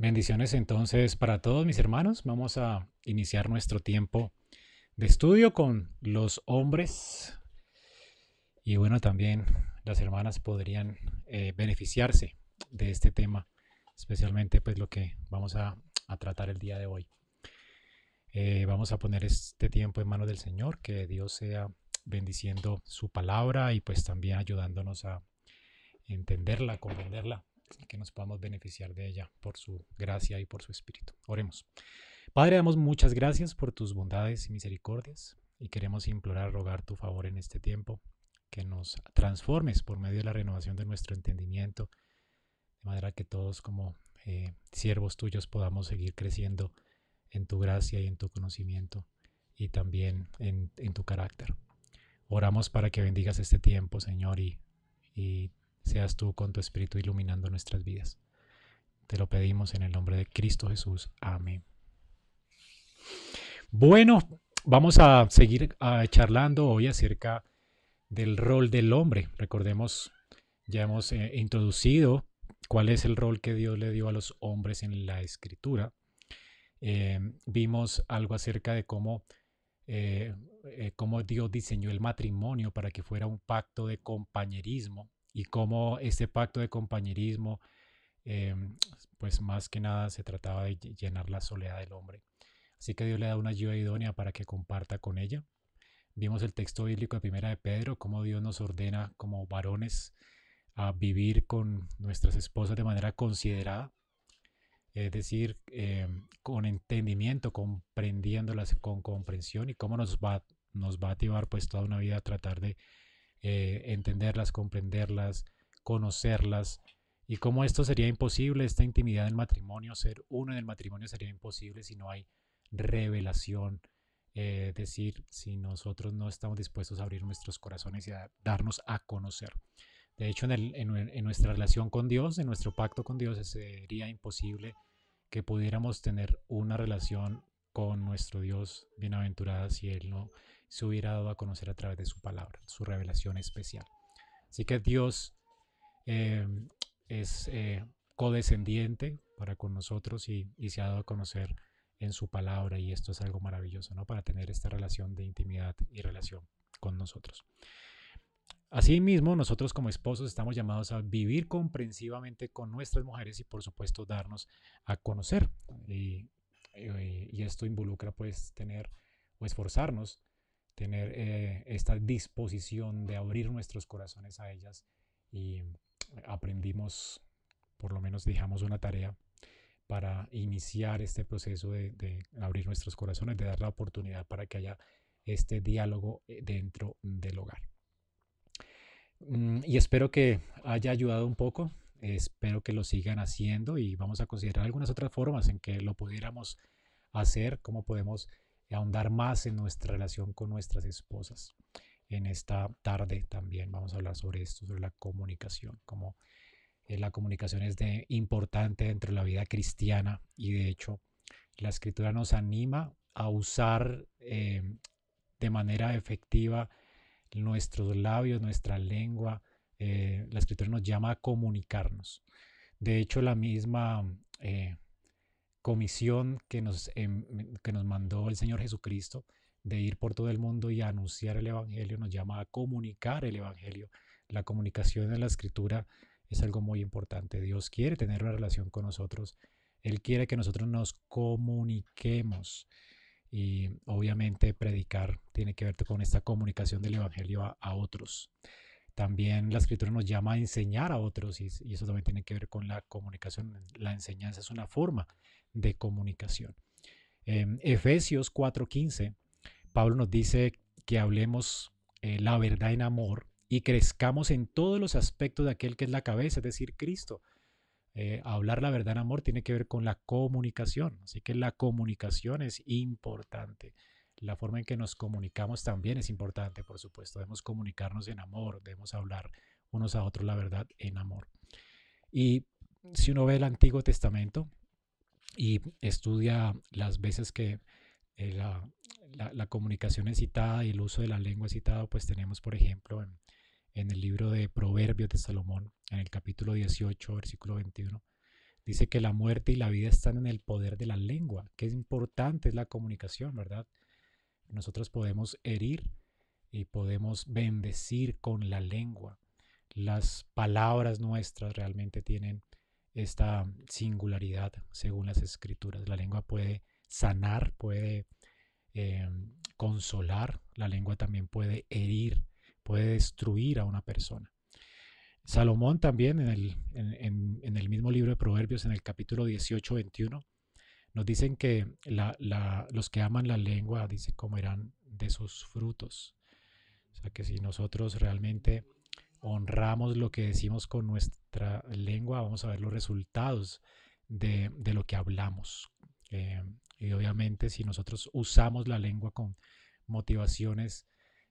Bendiciones entonces para todos mis hermanos. Vamos a iniciar nuestro tiempo de estudio con los hombres. Y bueno, también las hermanas podrían eh, beneficiarse de este tema, especialmente pues lo que vamos a, tratar el día de hoy. Eh, vamos a poner este tiempo en manos del Señor, que Dios sea bendiciendo su palabra y pues también ayudándonos a entenderla, comprenderla que nos podamos beneficiar de ella por su gracia y por su espíritu. Oremos. Padre, damos muchas gracias por tus bondades y misericordias y queremos implorar, rogar tu favor en este tiempo, que nos transformes por medio de la renovación de nuestro entendimiento, de manera que todos como eh, siervos tuyos podamos seguir creciendo en tu gracia y en tu conocimiento y también en, tu carácter. Oramos para que bendigas este tiempo, Señor, y, y seas tú con tu Espíritu iluminando nuestras vidas. Te lo pedimos en el nombre de Cristo Jesús. Amén. Bueno, vamos a seguir charlando hoy acerca del rol del hombre. Recordemos, ya hemos eh, introducido cuál es el rol que Dios le dio a los hombres en la escritura. Eh, vimos algo acerca de cómo, eh, cómo Dios diseñó el matrimonio para que fuera un pacto de compañerismo y cómo este pacto de compañerismo, em, pues más que nada se trataba de llenar la soledad del hombre. Así que Dios le da una ayuda idónea para que comparta con ella. Vimos el texto bíblico de Primera de Pedro, cómo Dios nos ordena como varones a vivir con nuestras esposas de manera considerada, es decir, em, con entendimiento, comprendiéndolas con comprensión y cómo nos va, nos va a activar pues toda una vida a tratar de eh, entenderlas, comprenderlas, conocerlas. Y cómo esto sería imposible, esta intimidad del matrimonio, ser uno en el matrimonio sería imposible si no hay revelación. Eh, decir, si nosotros no estamos dispuestos a abrir nuestros corazones y a darnos a conocer. De hecho, en, en, nuestra relación con Dios, en nuestro pacto con Dios, sería imposible que pudiéramos tener una relación con nuestro Dios bienaventurada si Él no se hubiera dado a conocer a través de su palabra, su revelación especial. Así que Dios eh, es eh, codescendiente para con nosotros y, se ha dado a conocer en su palabra y esto es algo maravilloso, ¿no? Para tener esta relación de intimidad y relación con nosotros. Asimismo, nosotros como esposos estamos llamados a vivir comprensivamente con nuestras mujeres y por supuesto darnos a conocer. Y esto involucra pues tener o esforzarnos tener eh, esta disposición de abrir nuestros corazones a ellas y aprendimos, por lo menos dejamos una tarea para iniciar este proceso de, abrir nuestros corazones, de dar la oportunidad para que haya este diálogo eh, dentro del hogar. Mm, y espero que haya ayudado un poco, espero que lo sigan haciendo y vamos a considerar algunas otras formas en que lo pudiéramos hacer, cómo podemos ahondar más en nuestra relación con nuestras esposas. En esta tarde también vamos a hablar sobre esto, sobre la comunicación, como eh, la comunicación es de, importante dentro de la vida cristiana y de hecho la escritura nos anima a usar eh, de manera efectiva nuestros labios, nuestra lengua. Eh, la escritura nos llama a comunicarnos. De hecho, la misma comisión que nos, em, que nos mandó el Señor Jesucristo de ir por todo el mundo y anunciar el Evangelio, nos llama a comunicar el Evangelio. La comunicación en la escritura es algo muy importante. Dios quiere tener una relación con nosotros. Él quiere que nosotros nos comuniquemos. Y obviamente predicar tiene que ver con esta comunicación del Evangelio a, otros. También la escritura nos llama a enseñar a otros y, eso también tiene que ver con la comunicación. La enseñanza es una forma de comunicación. En Efesios 4:15, Pablo nos dice que hablemos eh, la verdad en amor y crezcamos en todos los aspectos de aquel que es la cabeza, es decir, Cristo. Eh, hablar la verdad en amor tiene que ver con la comunicación, así que la comunicación es importante. La forma en que nos comunicamos también es importante, por supuesto. Debemos comunicarnos en amor, debemos hablar unos a otros la verdad en amor. Y si uno ve el Antiguo Testamento, y estudia las veces que eh, la, comunicación es citada y el uso de la lengua es citado, pues tenemos, por ejemplo, en, el libro de Proverbios de Salomón, en el capítulo 18, versículo 21, Dice que la muerte y la vida están en el poder de la lengua. Qué importante es la comunicación, ¿verdad? Nosotros podemos herir y podemos bendecir con la lengua. Las palabras nuestras realmente tienen esta singularidad según las escrituras. La lengua puede sanar, puede eh, consolar, la lengua también puede herir, puede destruir a una persona. Salomón también en el, en, el, mismo libro de Proverbios, en el capítulo 18, 21, nos dicen que los que aman la lengua, dice, comerán de sus frutos. O sea que si nosotros realmente honramos lo que decimos con nuestra lengua, vamos a ver los resultados de, lo que hablamos. Eh, y obviamente si nosotros usamos la lengua con motivaciones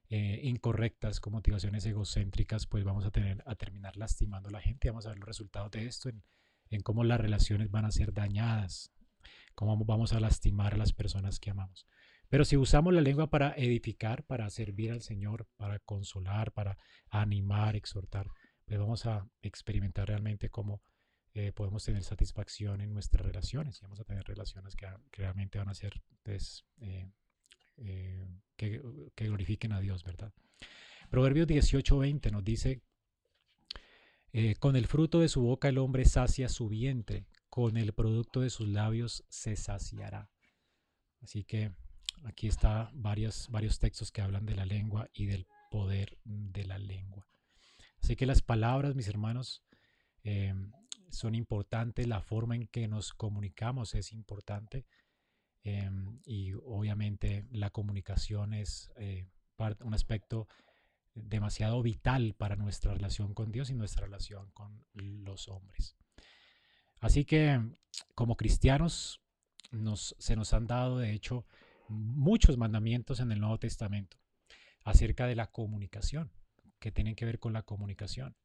eh, incorrectas, con motivaciones egocéntricas, pues vamos a, tener, a terminar lastimando a la gente. Vamos a ver los resultados de esto en, en cómo las relaciones van a ser dañadas, cómo vamos a lastimar a las personas que amamos. Pero si usamos la lengua para edificar, para servir al Señor, para consolar, para animar, exhortar, pues vamos a experimentar realmente cómo eh, podemos tener satisfacción en nuestras relaciones y vamos a tener relaciones que, realmente van a ser pues, eh, eh, que, glorifiquen a Dios, ¿verdad? Proverbios 18:20 nos dice, con el fruto de su boca el hombre sacia su vientre, con el producto de sus labios se saciará. Así que aquí está varios, varios textos que hablan de la lengua y del poder de la lengua. Así que las palabras, mis hermanos, eh, son importantes, la forma en que nos comunicamos es importante. Em, y obviamente la comunicación es eh, un aspecto demasiado vital para nuestra relación con Dios y nuestra relación con los hombres. Así que como cristianos nos, se nos han dado de hecho muchos mandamientos en el Nuevo Testamento acerca de la comunicación, que tienen que ver con la comunicación.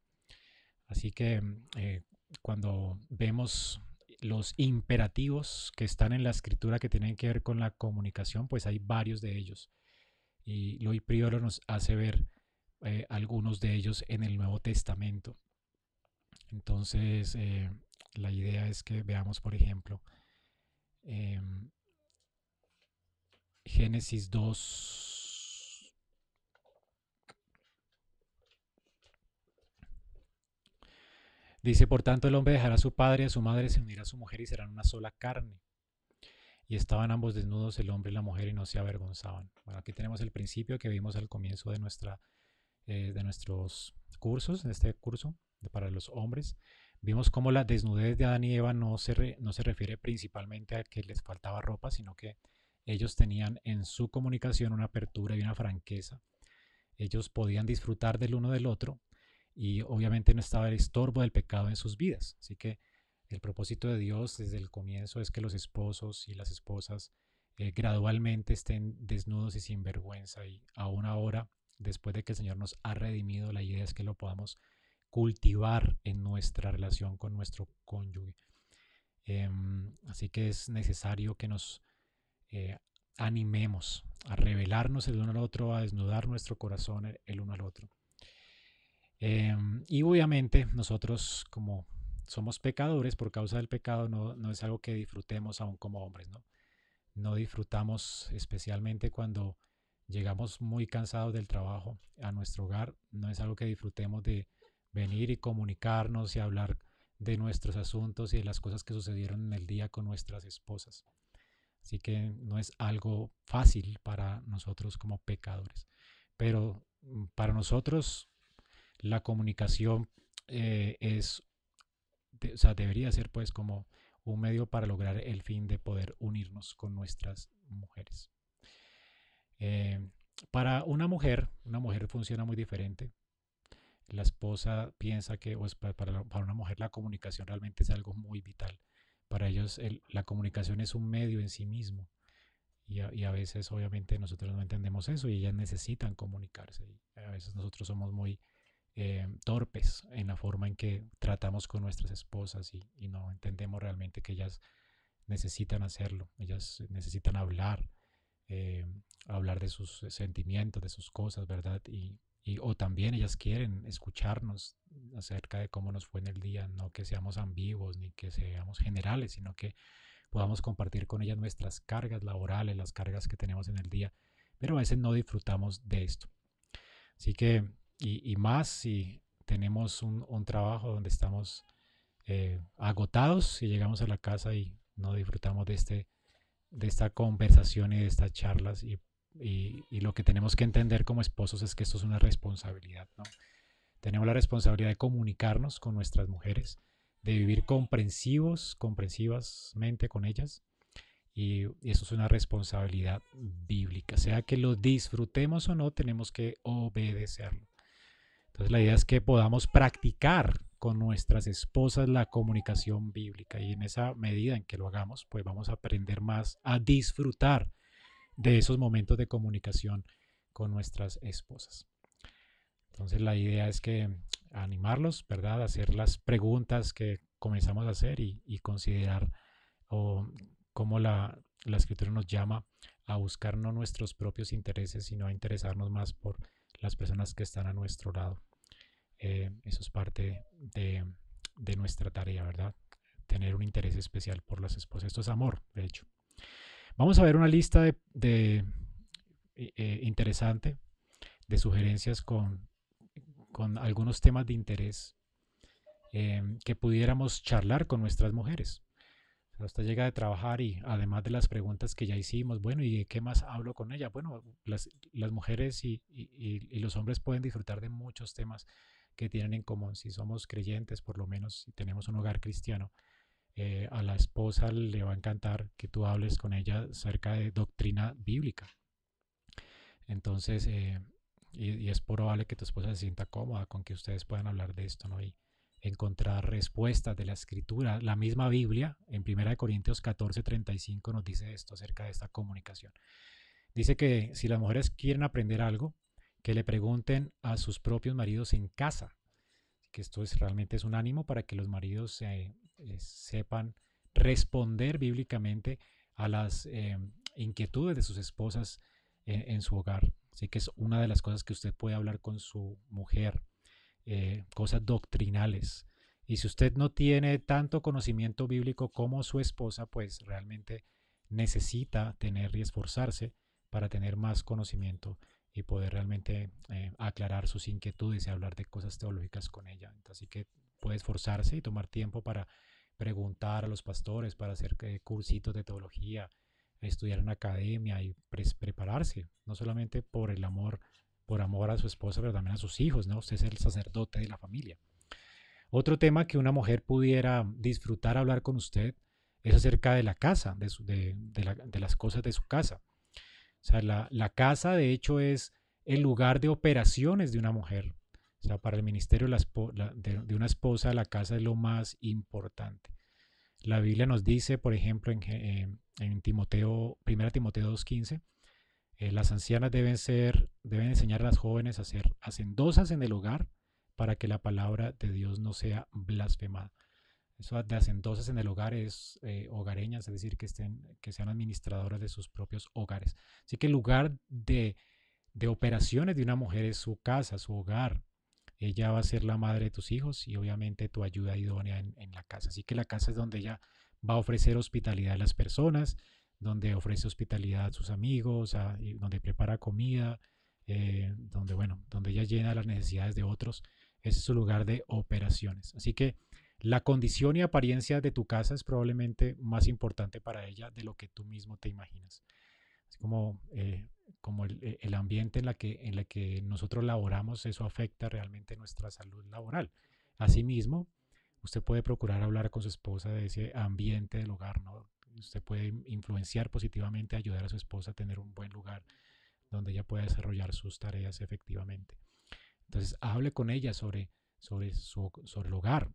Así que eh, cuando vemos los imperativos que están en la escritura que tienen que ver con la comunicación, pues hay varios de ellos. Y Luis Prioro nos hace ver eh, algunos de ellos en el Nuevo Testamento. Entonces, eh, la idea es que veamos, por ejemplo, em, Génesis 2, Dice, por tanto, el hombre dejará a su padre y a su madre, se unirá a su mujer y serán una sola carne. Y estaban ambos desnudos, el hombre y la mujer, y no se avergonzaban. Bueno, aquí tenemos el principio que vimos al comienzo de, nuestra, eh, de nuestros cursos, de este curso para los hombres. Vimos cómo la desnudez de Adán y Eva no se, no se refiere principalmente a que les faltaba ropa, sino que ellos tenían en su comunicación una apertura y una franqueza. Ellos podían disfrutar del uno del otro y obviamente no estaba el estorbo del pecado en sus vidas. Así que el propósito de Dios desde el comienzo es que los esposos y las esposas eh, gradualmente estén desnudos y sin vergüenza y aún ahora, después de que el Señor nos ha redimido, la idea es que lo podamos cultivar en nuestra relación con nuestro cónyuge. Em, así que es necesario que nos eh, animemos a revelarnos el uno al otro, a desnudar nuestro corazón el uno al otro. Em, y obviamente nosotros como somos pecadores por causa del pecado, no, no, es algo que disfrutemos aún como hombres, ¿no? No disfrutamos especialmente cuando llegamos muy cansados del trabajo a nuestro hogar, no es algo que disfrutemos de venir y comunicarnos y hablar de nuestros asuntos y de las cosas que sucedieron en el día con nuestras esposas. Así que no es algo fácil para nosotros como pecadores. Pero mm, para nosotros la comunicación eh, es, o sea, debería ser pues como un medio para lograr el fin de poder unirnos con nuestras mujeres. Eh, para una mujer, una mujer funciona muy diferente. La esposa piensa que, o para, una mujer la comunicación realmente es algo muy vital. Para ellos la comunicación es un medio en sí mismo. Y a, y a, veces obviamente nosotros no entendemos eso y ellas necesitan comunicarse. Y a veces nosotros somos muy eh, torpes en la forma en que tratamos con nuestras esposas y, no entendemos realmente que ellas necesitan hacerlo, ellas necesitan hablar, eh, hablar de sus sentimientos, de sus cosas, ¿verdad? Y, y, o también ellas quieren escucharnos acerca de cómo nos fue en el día, no que seamos ambiguos ni que seamos generales, sino que podamos compartir con ellas nuestras cargas laborales, las cargas que tenemos en el día, pero a veces no disfrutamos de esto. Así que, y, más si tenemos un, trabajo donde estamos eh, agotados y llegamos a la casa y no disfrutamos de, este, de esta conversación y de estas charlas y, lo que tenemos que entender como esposos es que esto es una responsabilidad. Tenemos la responsabilidad de comunicarnos con nuestras mujeres, de vivir comprensivos, comprensivamente con ellas. Y, eso es una responsabilidad bíblica. Sea que lo disfrutemos o no, tenemos que obedecerlo. Entonces la idea es que podamos practicar con nuestras esposas la comunicación bíblica y en esa medida en que lo hagamos, pues vamos a aprender más a disfrutar de esos momentos de comunicación con nuestras esposas. Entonces la idea es que animarlos, ¿verdad? Hacer las preguntas que comenzamos a hacer y, considerar o cómo la, la, escritura nos llama a buscar no nuestros propios intereses, sino a interesarnos más por las personas que están a nuestro lado. Eh, eso es parte de, de, nuestra tarea, ¿verdad? Tener un interés especial por las esposas. Esto es amor, de hecho. Vamos a ver una lista de, eh, eh, interesante de sugerencias con algunos temas de interés em, que pudiéramos charlar con nuestras mujeres. usted llega de trabajar y además de las preguntas que ya hicimos, bueno, ¿y qué más hablo con ella? Bueno, las, las mujeres y, y, los hombres pueden disfrutar de muchos temas que tienen en común. Si somos creyentes, por lo menos si tenemos un hogar cristiano, eh, a la esposa le va a encantar que tú hables con ella acerca de doctrina bíblica. Entonces, eh, y, es probable que tu esposa se sienta cómoda con que ustedes puedan hablar de esto, ¿no? Y encontrar respuestas de la escritura. La misma Biblia, en 1 Corintios 14, 35, nos dice esto acerca de esta comunicación. Dice que si las mujeres quieren aprender algo, que le pregunten a sus propios maridos en casa. Que esto es realmente es un ánimo para que los maridos eh, sepan responder bíblicamente a las eh, inquietudes de sus esposas en su hogar. Así que es una de las cosas que usted puede hablar con su mujer, eh, cosas doctrinales. Y si usted no tiene tanto conocimiento bíblico como su esposa, pues realmente necesita tener y esforzarse para tener más conocimiento y poder realmente aclarar sus inquietudes y hablar de cosas teológicas con ella. Así que puede esforzarse y tomar tiempo para preguntar a los pastores, para hacer cursitos de teología, estudiar en academia y prepararse, no solamente por el amor, por amor a su esposa, pero también a sus hijos, ¿no? Usted es el sacerdote de la familia. Otro tema que una mujer pudiera disfrutar hablar con usted es acerca de la casa, de, de, las cosas de su casa. O sea, la, la, casa de hecho es el lugar de operaciones de una mujer. O sea, para el ministerio de, una esposa la casa es lo más importante. La Biblia nos dice, por ejemplo, en, en Timoteo, 1 Timoteo 2.15, eh, las ancianas deben, ser, deben enseñar a las jóvenes a ser hacendosas en el hogar para que la palabra de Dios no sea blasfemada. Eso de hacendosas en el hogar es eh, hogareñas, es decir, que, estén, que sean administradoras de sus propios hogares. Así que el lugar de, de operaciones de una mujer es su casa, su hogar. Ella va a ser la madre de tus hijos y obviamente tu ayuda idónea en, en la casa. Así que la casa es donde ella va a ofrecer hospitalidad a las personas, donde ofrece hospitalidad a sus amigos, donde prepara comida, eh, donde, bueno, donde ella llena las necesidades de otros. Ese es su lugar de operaciones. Así que la condición y apariencia de tu casa es probablemente más importante para ella de lo que tú mismo te imaginas. Así como, eh, como el, el, ambiente en la, que, en la que nosotros laboramos, eso afecta realmente nuestra salud laboral. Asimismo, usted puede procurar hablar con su esposa de ese ambiente del hogar, ¿no? Usted puede influenciar positivamente, ayudar a su esposa a tener un buen lugar donde ella pueda desarrollar sus tareas efectivamente. Entonces, hable con ella sobre, sobre, su, sobre el hogar.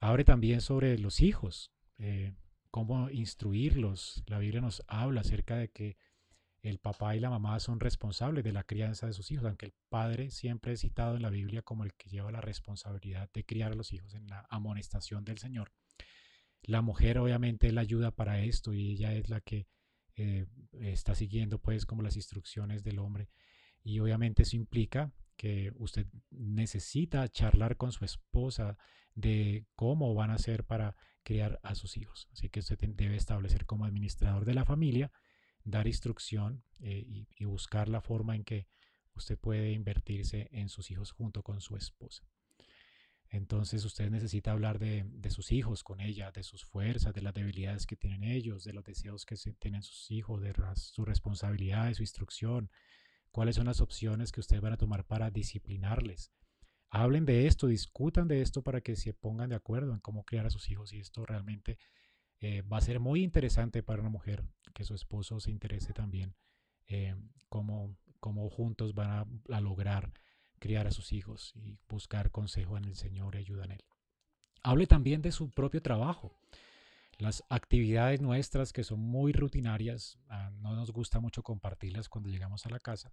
Hable también sobre los hijos, eh, cómo instruirlos. La Biblia nos habla acerca de que el papá y la mamá son responsables de la crianza de sus hijos, aunque el padre siempre es citado en la Biblia como el que lleva la responsabilidad de criar a los hijos en la amonestación del Señor. La mujer obviamente la ayuda para esto y ella es la que eh, está siguiendo pues como las instrucciones del hombre y obviamente eso implica que usted necesita charlar con su esposa de cómo van a hacer para criar a sus hijos. Así que usted debe establecer como administrador de la familia, dar instrucción eh, y, buscar la forma en que usted puede invertirse en sus hijos junto con su esposa. Entonces usted necesita hablar de, sus hijos con ella, de sus fuerzas, de las debilidades que tienen ellos, de los deseos que tienen sus hijos, de su responsabilidad, de su instrucción, cuáles son las opciones que ustedes van a tomar para disciplinarles. Hablen de esto, discutan de esto para que se pongan de acuerdo en cómo criar a sus hijos y esto realmente eh, va a ser muy interesante para una mujer que su esposo se interese también eh, cómo, juntos van a, a, lograr criar a sus hijos y buscar consejo en el Señor y ayuda en Él. Hable también de su propio trabajo. Las actividades nuestras que son muy rutinarias, ah, no nos gusta mucho compartirlas cuando llegamos a la casa,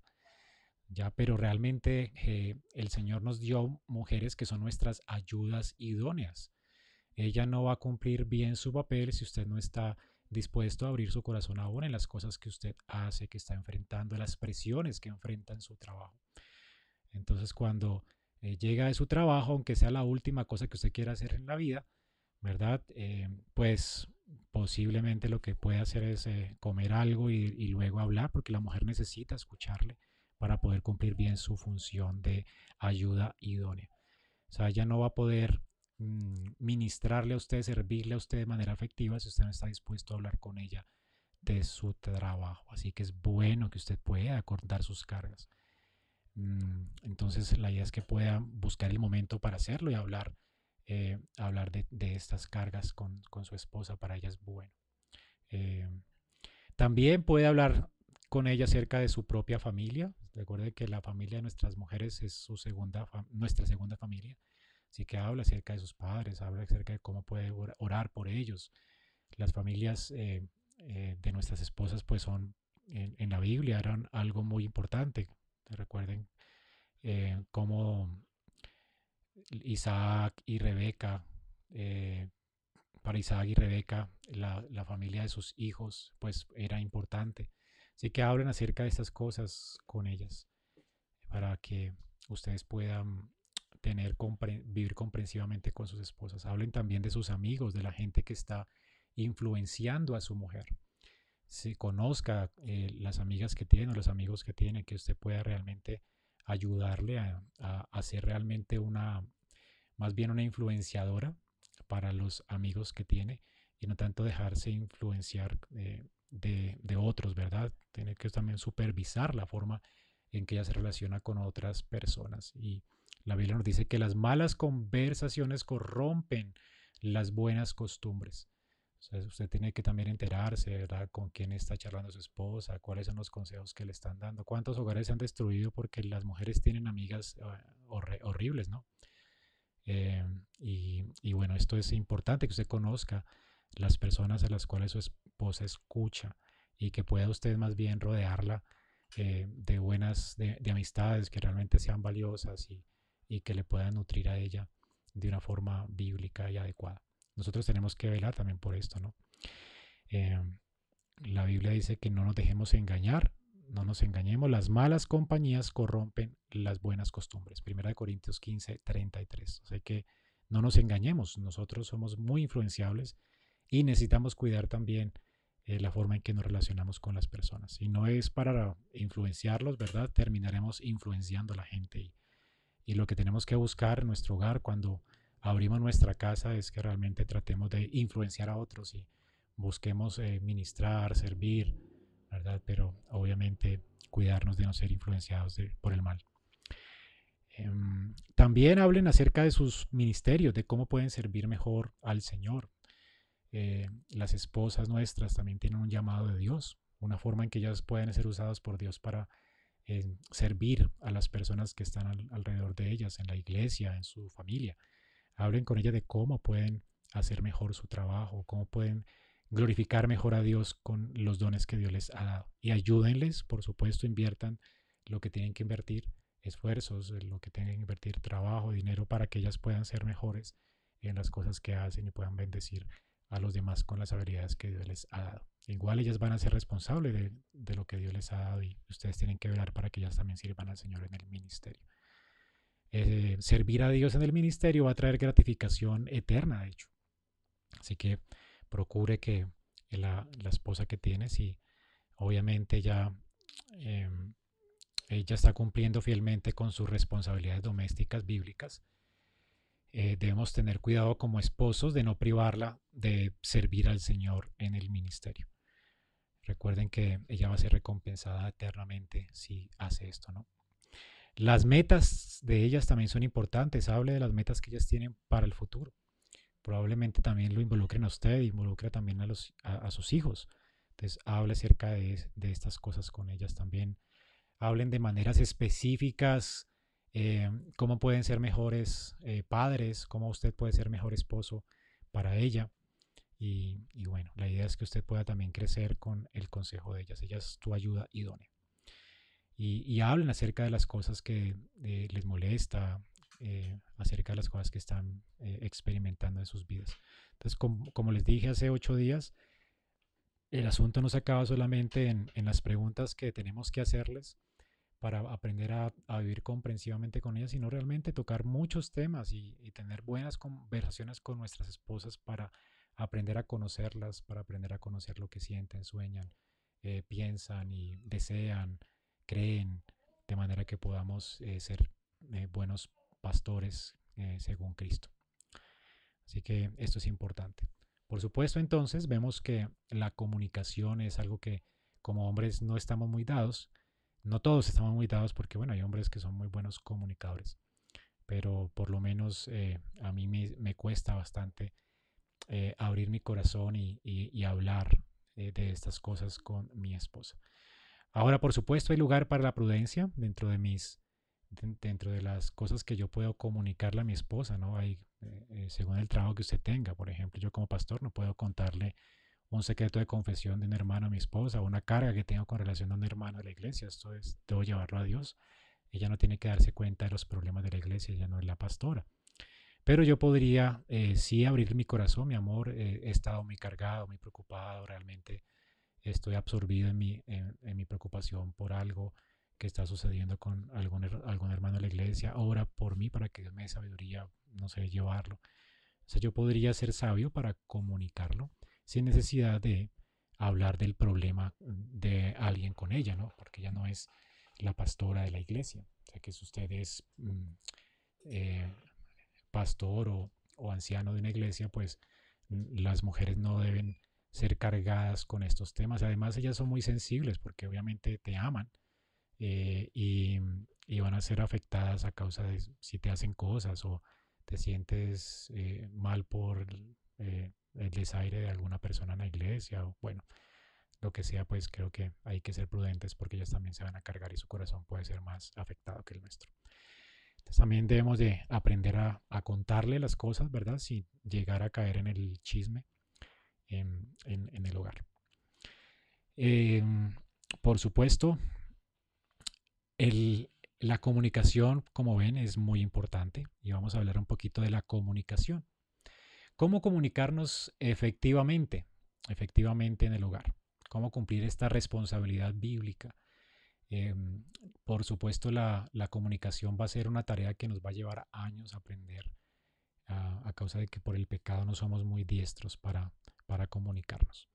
ya, pero realmente eh, el Señor nos dio mujeres que son nuestras ayudas idóneas. Ella no va a cumplir bien su papel si usted no está dispuesto a abrir su corazón aún en las cosas que usted hace, que está enfrentando, las presiones que enfrenta en su trabajo. Entonces, cuando eh, llega de su trabajo, aunque sea la última cosa que usted quiera hacer en la vida, ¿verdad? Eh, pues posiblemente lo que puede hacer es eh, comer algo y, luego hablar, porque la mujer necesita escucharle para poder cumplir bien su función de ayuda idónea. O sea, ella no va a poder ministrarle a usted, servirle a usted de manera efectiva si usted no está dispuesto a hablar con ella de su trabajo. Así que es bueno que usted pueda acordar sus cargas. Mm, entonces, la idea es que pueda buscar el momento para hacerlo y hablar eh, hablar de, estas cargas con, su esposa para ella es bueno. Eh, también puede hablar con ella acerca de su propia familia. Recuerde que la familia de nuestras mujeres es su segunda, nuestra segunda familia. Así que habla acerca de sus padres, habla acerca de cómo puede orar por ellos. Las familias eh, de nuestras esposas pues son en, en, la Biblia eran algo muy importante. Recuerden cómo Isaac y Rebeca, eh, para Isaac y Rebeca, la, familia de sus hijos, pues era importante. Así que hablen acerca de estas cosas con ellas, para que ustedes puedan tener, vivir comprensivamente con sus esposas. Hablen también de sus amigos, de la gente que está influenciando a su mujer. Si conozca eh, las amigas que tiene, los amigos que tiene, que usted pueda realmente ayudarle a, a, ser realmente una, más bien una influenciadora para los amigos que tiene y no tanto dejarse influenciar eh, de, de, otros, ¿verdad? Tiene que también supervisar la forma en que ella se relaciona con otras personas. Y la Biblia nos dice que las malas conversaciones corrompen las buenas costumbres usted tiene que también enterarse, ¿verdad? Con quién está charlando su esposa, cuáles son los consejos que le están dando, cuántos hogares se han destruido porque las mujeres tienen amigas ah, horribles, ¿no? Eh, y, bueno, esto es importante que usted conozca las personas a las cuales su esposa escucha y que pueda usted más bien rodearla eh, de buenas, de, amistades que realmente sean valiosas y, y que le puedan nutrir a ella de una forma bíblica y adecuada. Nosotros tenemos que velar también por esto, ¿no? Eh, la Biblia dice que no nos dejemos engañar, no nos engañemos, las malas compañías corrompen las buenas costumbres. Primera de Corintios 15, 33. O sea que no nos engañemos, nosotros somos muy influenciables y necesitamos cuidar también eh, la forma en que nos relacionamos con las personas. Y no es para influenciarlos, ¿verdad? Terminaremos influenciando a la gente. Y, y lo que tenemos que buscar en nuestro hogar cuando abrimos nuestra casa es que realmente tratemos de influenciar a otros y busquemos eh, ministrar, servir, ¿verdad? Pero obviamente cuidarnos de no ser influenciados por el mal. Em, también hablen acerca de sus ministerios, de cómo pueden servir mejor al Señor. Eh, las esposas nuestras también tienen un llamado de Dios, una forma en que ellas pueden ser usadas por Dios para servir a las personas que están alrededor de ellas, en la iglesia, en su familia. Hablen con ella de cómo pueden hacer mejor su trabajo, cómo pueden glorificar mejor a Dios con los dones que Dios les ha dado. Y ayúdenles, por supuesto, inviertan lo que tienen que invertir, esfuerzos, lo que tienen que invertir, trabajo, dinero, para que ellas puedan ser mejores en las cosas que hacen y puedan bendecir a los demás con las habilidades que Dios les ha dado. Igual ellas van a ser responsables de, lo que Dios les ha dado y ustedes tienen que velar para que ellas también sirvan al Señor en el ministerio. eh, servir a Dios en el ministerio va a traer gratificación eterna, de hecho. Así que procure que la, esposa que tienes y obviamente ya em, ella está cumpliendo fielmente con sus responsabilidades domésticas bíblicas. Eh, debemos tener cuidado como esposos de no privarla de servir al Señor en el ministerio. Recuerden que ella va a ser recompensada eternamente si hace esto, ¿no? Las metas de ellas también son importantes. Hable de las metas que ellas tienen para el futuro. Probablemente también lo involucren a usted, involucre también a, sus hijos. Entonces, hable acerca de, estas cosas con ellas también. Hablen de maneras específicas, eh, cómo pueden ser mejores eh, padres, cómo usted puede ser mejor esposo para ella. Y, bueno, la idea es que usted pueda también crecer con el consejo de ellas. Ellas es tu ayuda idónea y, hablen acerca de las cosas que eh, les molesta, eh, acerca de las cosas que están eh, experimentando en sus vidas. Entonces, como, les dije hace ocho días, el asunto no se acaba solamente en, las preguntas que tenemos que hacerles para aprender a, vivir comprensivamente con ellas, sino realmente tocar muchos temas y, tener buenas conversaciones con nuestras esposas para aprender a conocerlas, para aprender a conocer lo que sienten, sueñan, piensan y desean, creen, de manera que podamos eh, ser eh, buenos pastores eh, según Cristo. Así que esto es importante. Por supuesto, entonces vemos que la comunicación es algo que como hombres no estamos muy dados. No todos estamos muy dados porque, bueno, hay hombres que son muy buenos comunicadores. Pero por lo menos a mí me, cuesta bastante abrir mi corazón y hablar de estas cosas con mi esposa. Ahora, por supuesto, hay lugar para la prudencia dentro de mis dentro de las cosas que yo puedo comunicarle a mi esposa, ¿no? Hay, eh, eh, según el trabajo que usted tenga, por ejemplo, yo como pastor no puedo contarle un secreto de confesión de un hermano a mi esposa, una carga que tengo con relación a un hermano de la iglesia, esto es, debo llevarlo a Dios. Ella no tiene que darse cuenta de los problemas de la iglesia, ella no es la pastora. Pero yo podría eh, sí abrir mi corazón, mi amor, he estado muy cargado, muy preocupado, realmente estoy absorbido en mi, preocupación por algo que está sucediendo con algún, hermano de la iglesia, ora por mí para que Dios me dé sabiduría, no sé, llevarlo. O sea, yo podría ser sabio para comunicarlo sin necesidad de hablar del problema de alguien con ella, ¿no? Porque ella no es la pastora de la iglesia. O sea, que es mm, eh, pastor o, o, anciano de una iglesia, pues las mujeres no deben ser cargadas con estos temas. Además, ellas son muy sensibles porque obviamente te aman eh, y, van a ser afectadas a causa de si te hacen cosas o te sientes eh, mal por eh, el desaire de alguna persona en la iglesia o bueno, lo que sea, pues creo que hay que ser prudentes porque ellas también se van a cargar y su corazón puede ser más afectado que el nuestro. Entonces también debemos de aprender a, contarle las cosas, ¿verdad? Sin llegar a caer en el chisme en, el hogar. Em, por supuesto, la comunicación, como ven, es muy importante y vamos a hablar un poquito de la comunicación. ¿Cómo comunicarnos efectivamente, efectivamente en el hogar? ¿Cómo cumplir esta responsabilidad bíblica? Em, por supuesto, la, comunicación va a ser una tarea que nos va a llevar años a aprender a, causa de que por el pecado no somos muy diestros para, para comunicarnos.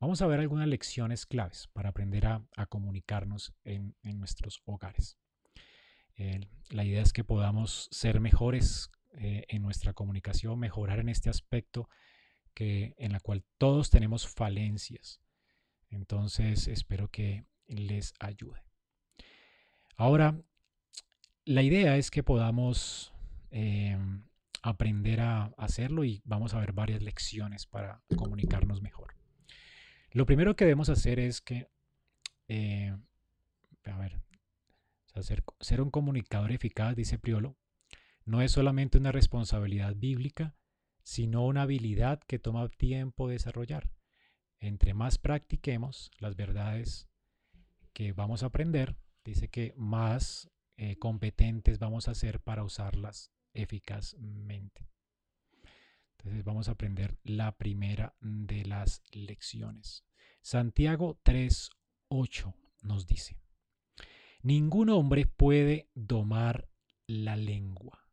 Vamos a ver algunas lecciones claves para aprender a, comunicarnos en, nuestros hogares. la idea es que podamos ser mejores eh, en nuestra comunicación, mejorar en este aspecto que, en la cual todos tenemos falencias. Entonces espero que les ayude. Ahora, la idea es que podamos em, aprender a hacerlo y vamos a ver varias lecciones para comunicarnos mejor. Lo primero que debemos hacer es que, eh, a ver, ser, un comunicador eficaz, dice Priolo, no es solamente una responsabilidad bíblica, sino una habilidad que toma tiempo desarrollar. Entre más practiquemos las verdades que vamos a aprender, dice que más eh, competentes vamos a ser para usarlas eficazmente. Entonces vamos a aprender la primera de las lecciones. Santiago 3.8 nos dice, ningún hombre puede domar la lengua.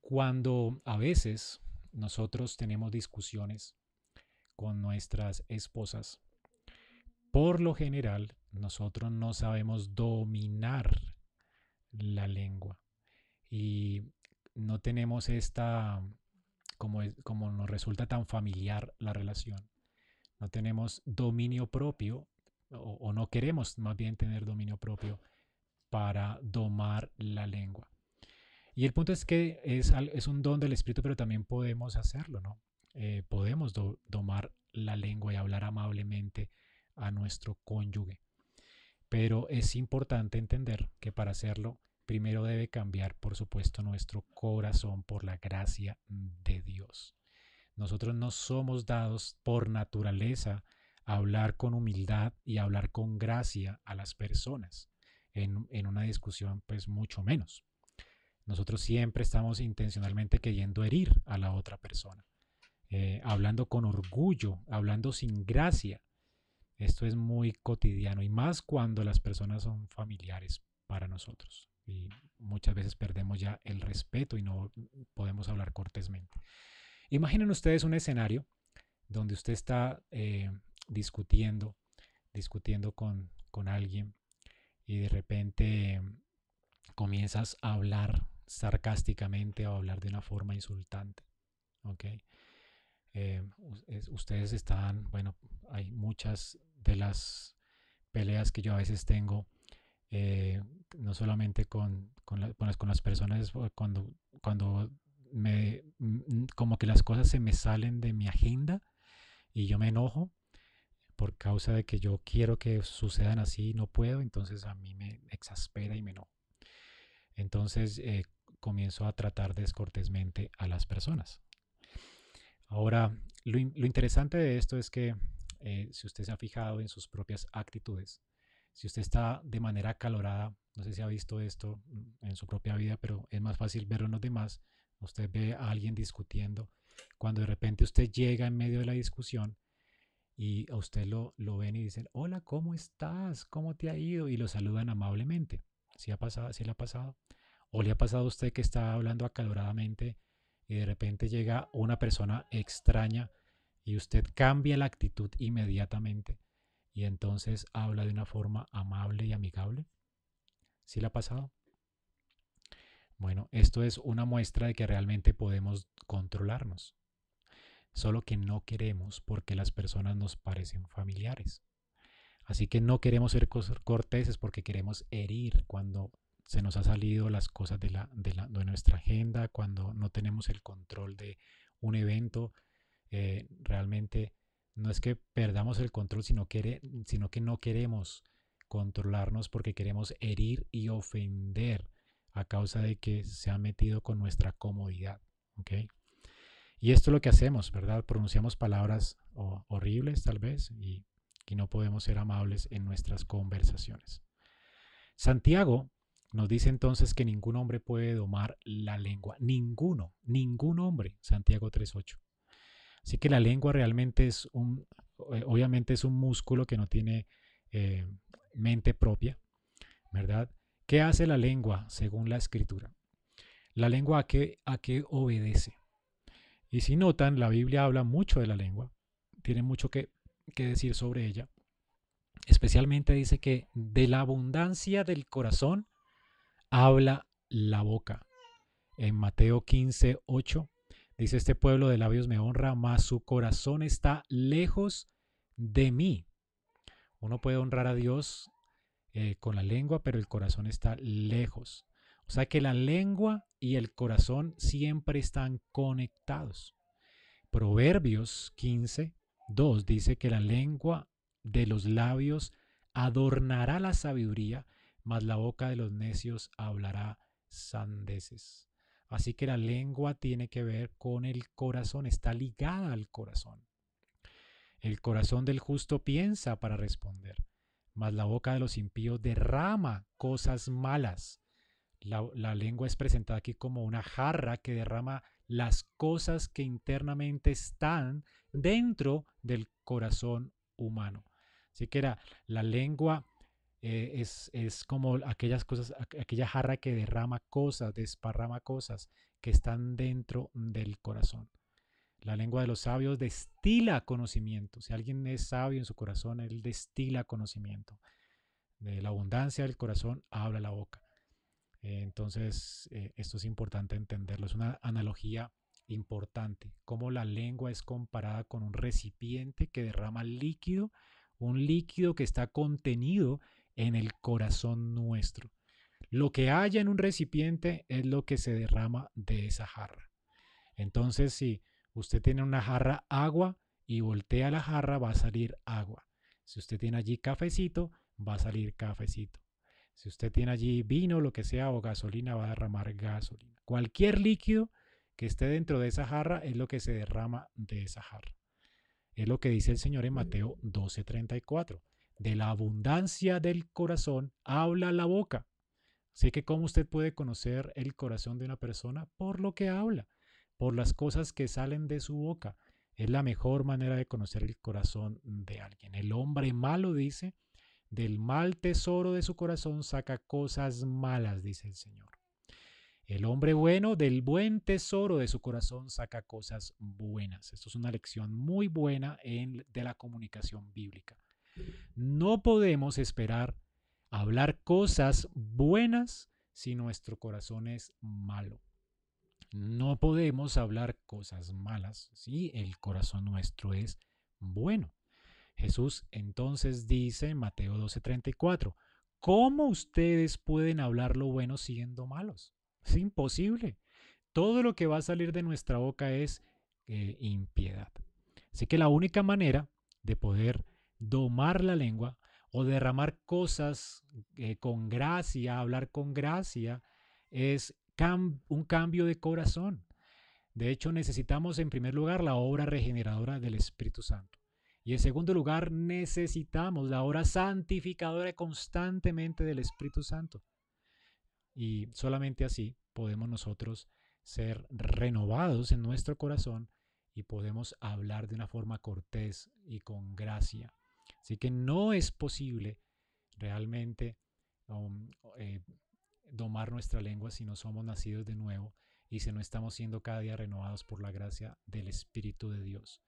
Cuando a veces nosotros tenemos discusiones con nuestras esposas, por lo general nosotros no sabemos dominar la lengua y no tenemos esta, como, como nos resulta tan familiar la relación, no tenemos dominio propio o, no queremos más bien tener dominio propio para domar la lengua. Y el punto es que es, es un don del Espíritu, pero también podemos hacerlo, ¿no? Eh, podemos domar la lengua y hablar amablemente a nuestro cónyuge. Pero es importante entender que para hacerlo, primero debe cambiar, por supuesto, nuestro corazón por la gracia de Dios. Nosotros no somos dados por naturaleza a hablar con humildad y hablar con gracia a las personas. En, en una discusión, pues mucho menos. Nosotros siempre estamos intencionalmente queriendo herir a la otra persona, eh, hablando con orgullo, hablando sin gracia. Esto es muy cotidiano y más cuando las personas son familiares para nosotros. Y muchas veces perdemos ya el respeto y no podemos hablar cortésmente. Imaginen ustedes un escenario donde usted está eh, discutiendo, discutiendo con, con alguien y de repente comienzas a hablar sarcásticamente o hablar de una forma insultante. ¿ok? Eh, ustedes están, bueno, hay muchas de las peleas que yo a veces tengo, eh, no solamente con, con, las, con, las, personas, cuando, cuando me, como que las cosas se me salen de mi agenda y yo me enojo por causa de que yo quiero que sucedan así y no puedo, entonces a mí me exaspera y me enojo. Entonces, eh, comienzo a tratar descortésmente a las personas. Ahora, lo, interesante de esto es que eh, si usted se ha fijado en sus propias actitudes, si usted está de manera acalorada, no sé si ha visto esto en su propia vida, pero es más fácil verlo en los demás. Usted ve a alguien discutiendo, cuando de repente usted llega en medio de la discusión y a usted lo, lo ven y dicen, hola, ¿cómo estás? ¿Cómo te ha ido? Y lo saludan amablemente. ¿Sí, ha pasado, ¿Sí le ha pasado? ¿O le ha pasado a usted que está hablando acaloradamente y de repente llega una persona extraña y usted cambia la actitud inmediatamente y entonces habla de una forma amable y amigable? ¿Sí le ha pasado? Bueno, esto es una muestra de que realmente podemos controlarnos. Solo que no queremos porque las personas nos parecen familiares. Así que no queremos ser corteses porque queremos herir cuando se nos ha salido las cosas de, la, de, la, de nuestra agenda, cuando no tenemos el control de un evento. Eh, realmente no es que perdamos el control, sino, que no queremos controlarnos porque queremos herir y ofender a causa de que se ha metido con nuestra comodidad. Y esto es lo que hacemos, ¿verdad? Pronunciamos palabras horribles tal vez y, y no podemos ser amables en nuestras conversaciones. Santiago nos dice entonces que ningún hombre puede domar la lengua. Ninguno, ningún hombre. Santiago 3.8. Así que la lengua realmente es un, eh, obviamente es un músculo que no tiene eh, mente propia, ¿verdad? ¿Qué hace la lengua según la escritura? La lengua a qué, a qué obedece. Y si notan, la Biblia habla mucho de la lengua, tiene mucho que, que decir sobre ella. Especialmente dice que de la abundancia del corazón habla la boca. En Mateo 15, 8 dice, este pueblo de labios me honra, mas su corazón está lejos de mí. Uno puede honrar a Dios eh, con la lengua, pero el corazón está lejos. O sea que la lengua y el corazón siempre están conectados. Proverbios 15, 2 dice que la lengua de los labios adornará la sabiduría mas la boca de los necios hablará sandeces. Así que la lengua tiene que ver con el corazón, está ligada al corazón. El corazón del justo piensa para responder, mas la boca de los impíos derrama cosas malas. La, lengua es presentada aquí como una jarra que derrama las cosas que internamente están dentro del corazón humano. Así que era la lengua eh, es, es, como aquellas cosas, aquella jarra que derrama cosas, desparrama cosas que están dentro del corazón. La lengua de los sabios destila conocimiento. Si alguien es sabio en su corazón, él destila conocimiento. De la abundancia del corazón habla la boca. entonces, eh, esto es importante entenderlo. Es una analogía importante. Cómo la lengua es comparada con un recipiente que derrama líquido, un líquido que está contenido en el corazón nuestro. Lo que haya en un recipiente es lo que se derrama de esa jarra. Entonces, si usted tiene una jarra agua y voltea la jarra, va a salir agua. Si usted tiene allí cafecito, va a salir cafecito. Si usted tiene allí vino, lo que sea, o gasolina, va a derramar gasolina. Cualquier líquido que esté dentro de esa jarra es lo que se derrama de esa jarra. Es lo que dice el Señor en Mateo 12:34. De la abundancia del corazón habla la boca. Así que cómo usted puede conocer el corazón de una persona por lo que habla por las cosas que salen de su boca. Es la mejor manera de conocer el corazón de alguien. El hombre malo dice, del mal tesoro de su corazón saca cosas malas, dice el Señor. El hombre bueno del buen tesoro de su corazón saca cosas buenas. Esto es una lección muy buena en, de la comunicación bíblica. No podemos esperar hablar cosas buenas si nuestro corazón es malo. No podemos hablar cosas malas si el corazón nuestro es bueno. Jesús entonces dice en Mateo 12:34, ¿cómo ustedes pueden hablar lo bueno siendo malos? Es imposible. Todo lo que va a salir de nuestra boca es eh, impiedad. Así que la única manera de poder domar la lengua o derramar cosas eh, con gracia, hablar con gracia, es un cambio de corazón. De hecho, necesitamos en primer lugar la obra regeneradora del Espíritu Santo. Y en segundo lugar, necesitamos la obra santificadora constantemente del Espíritu Santo. Y solamente así podemos nosotros ser renovados en nuestro corazón y podemos hablar de una forma cortés y con gracia. Así que no es posible realmente um, eh, domar nuestra lengua si no somos nacidos de nuevo y si no estamos siendo cada día renovados por la gracia del Espíritu de Dios.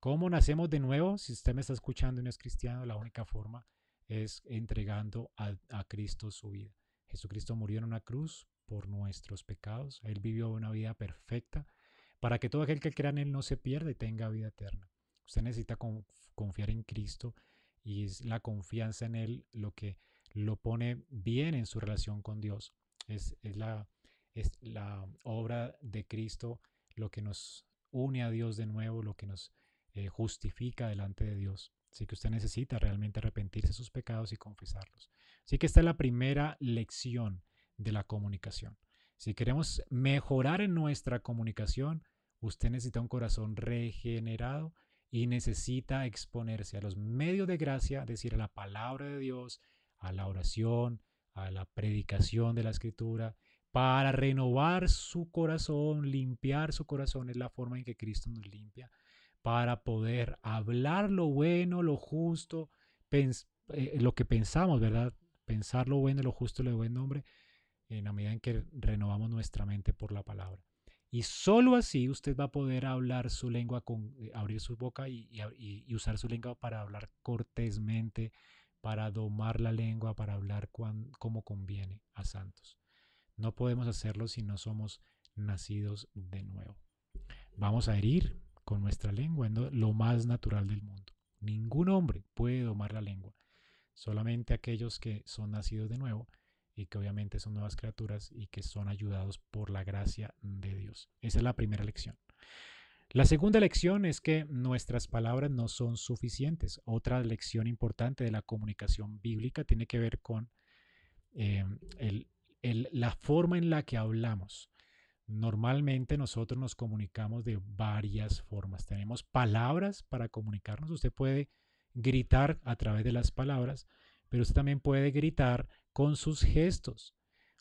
¿Cómo nacemos de nuevo? Si usted me está escuchando y no es cristiano, la única forma es entregando a, a Cristo su vida. Jesucristo murió en una cruz por nuestros pecados. Él vivió una vida perfecta para que todo aquel que crea en Él no se pierda y tenga vida eterna. Usted necesita confiar en Cristo y es la confianza en Él lo que lo pone bien en su relación con Dios. Es, la, es la obra de Cristo lo que nos une a Dios de nuevo, lo que nos eh, justifica delante de Dios. Así que usted necesita realmente arrepentirse de sus pecados y confesarlos. Así que esta es la primera lección de la comunicación. Si queremos mejorar en nuestra comunicación, usted necesita un corazón regenerado y necesita exponerse a los medios de gracia, decir a la palabra de Dios, a la oración, a la predicación de la escritura, para renovar su corazón, limpiar su corazón, es la forma en que Cristo nos limpia, para poder hablar lo bueno, lo justo, eh, lo que pensamos, ¿verdad? Pensar lo bueno, lo justo, lo buen nombre, en la medida en que renovamos nuestra mente por la palabra. Y solo así usted va a poder hablar su lengua, con, eh, abrir su boca y, y usar su lengua para hablar cortésmente, para domar la lengua, para hablar como conviene a santos. No podemos hacerlo si no somos nacidos de nuevo. Vamos a herir con nuestra lengua, lo más natural del mundo. Ningún hombre puede domar la lengua, solamente aquellos que son nacidos de nuevo y que obviamente son nuevas criaturas y que son ayudados por la gracia de Dios. Esa es la primera lección. La segunda lección es que nuestras palabras no son suficientes. Otra lección importante de la comunicación bíblica tiene que ver con eh, la forma en la que hablamos. Normalmente nosotros nos comunicamos de varias formas. Tenemos palabras para comunicarnos. Usted puede gritar a través de las palabras, pero usted también puede gritar con sus gestos.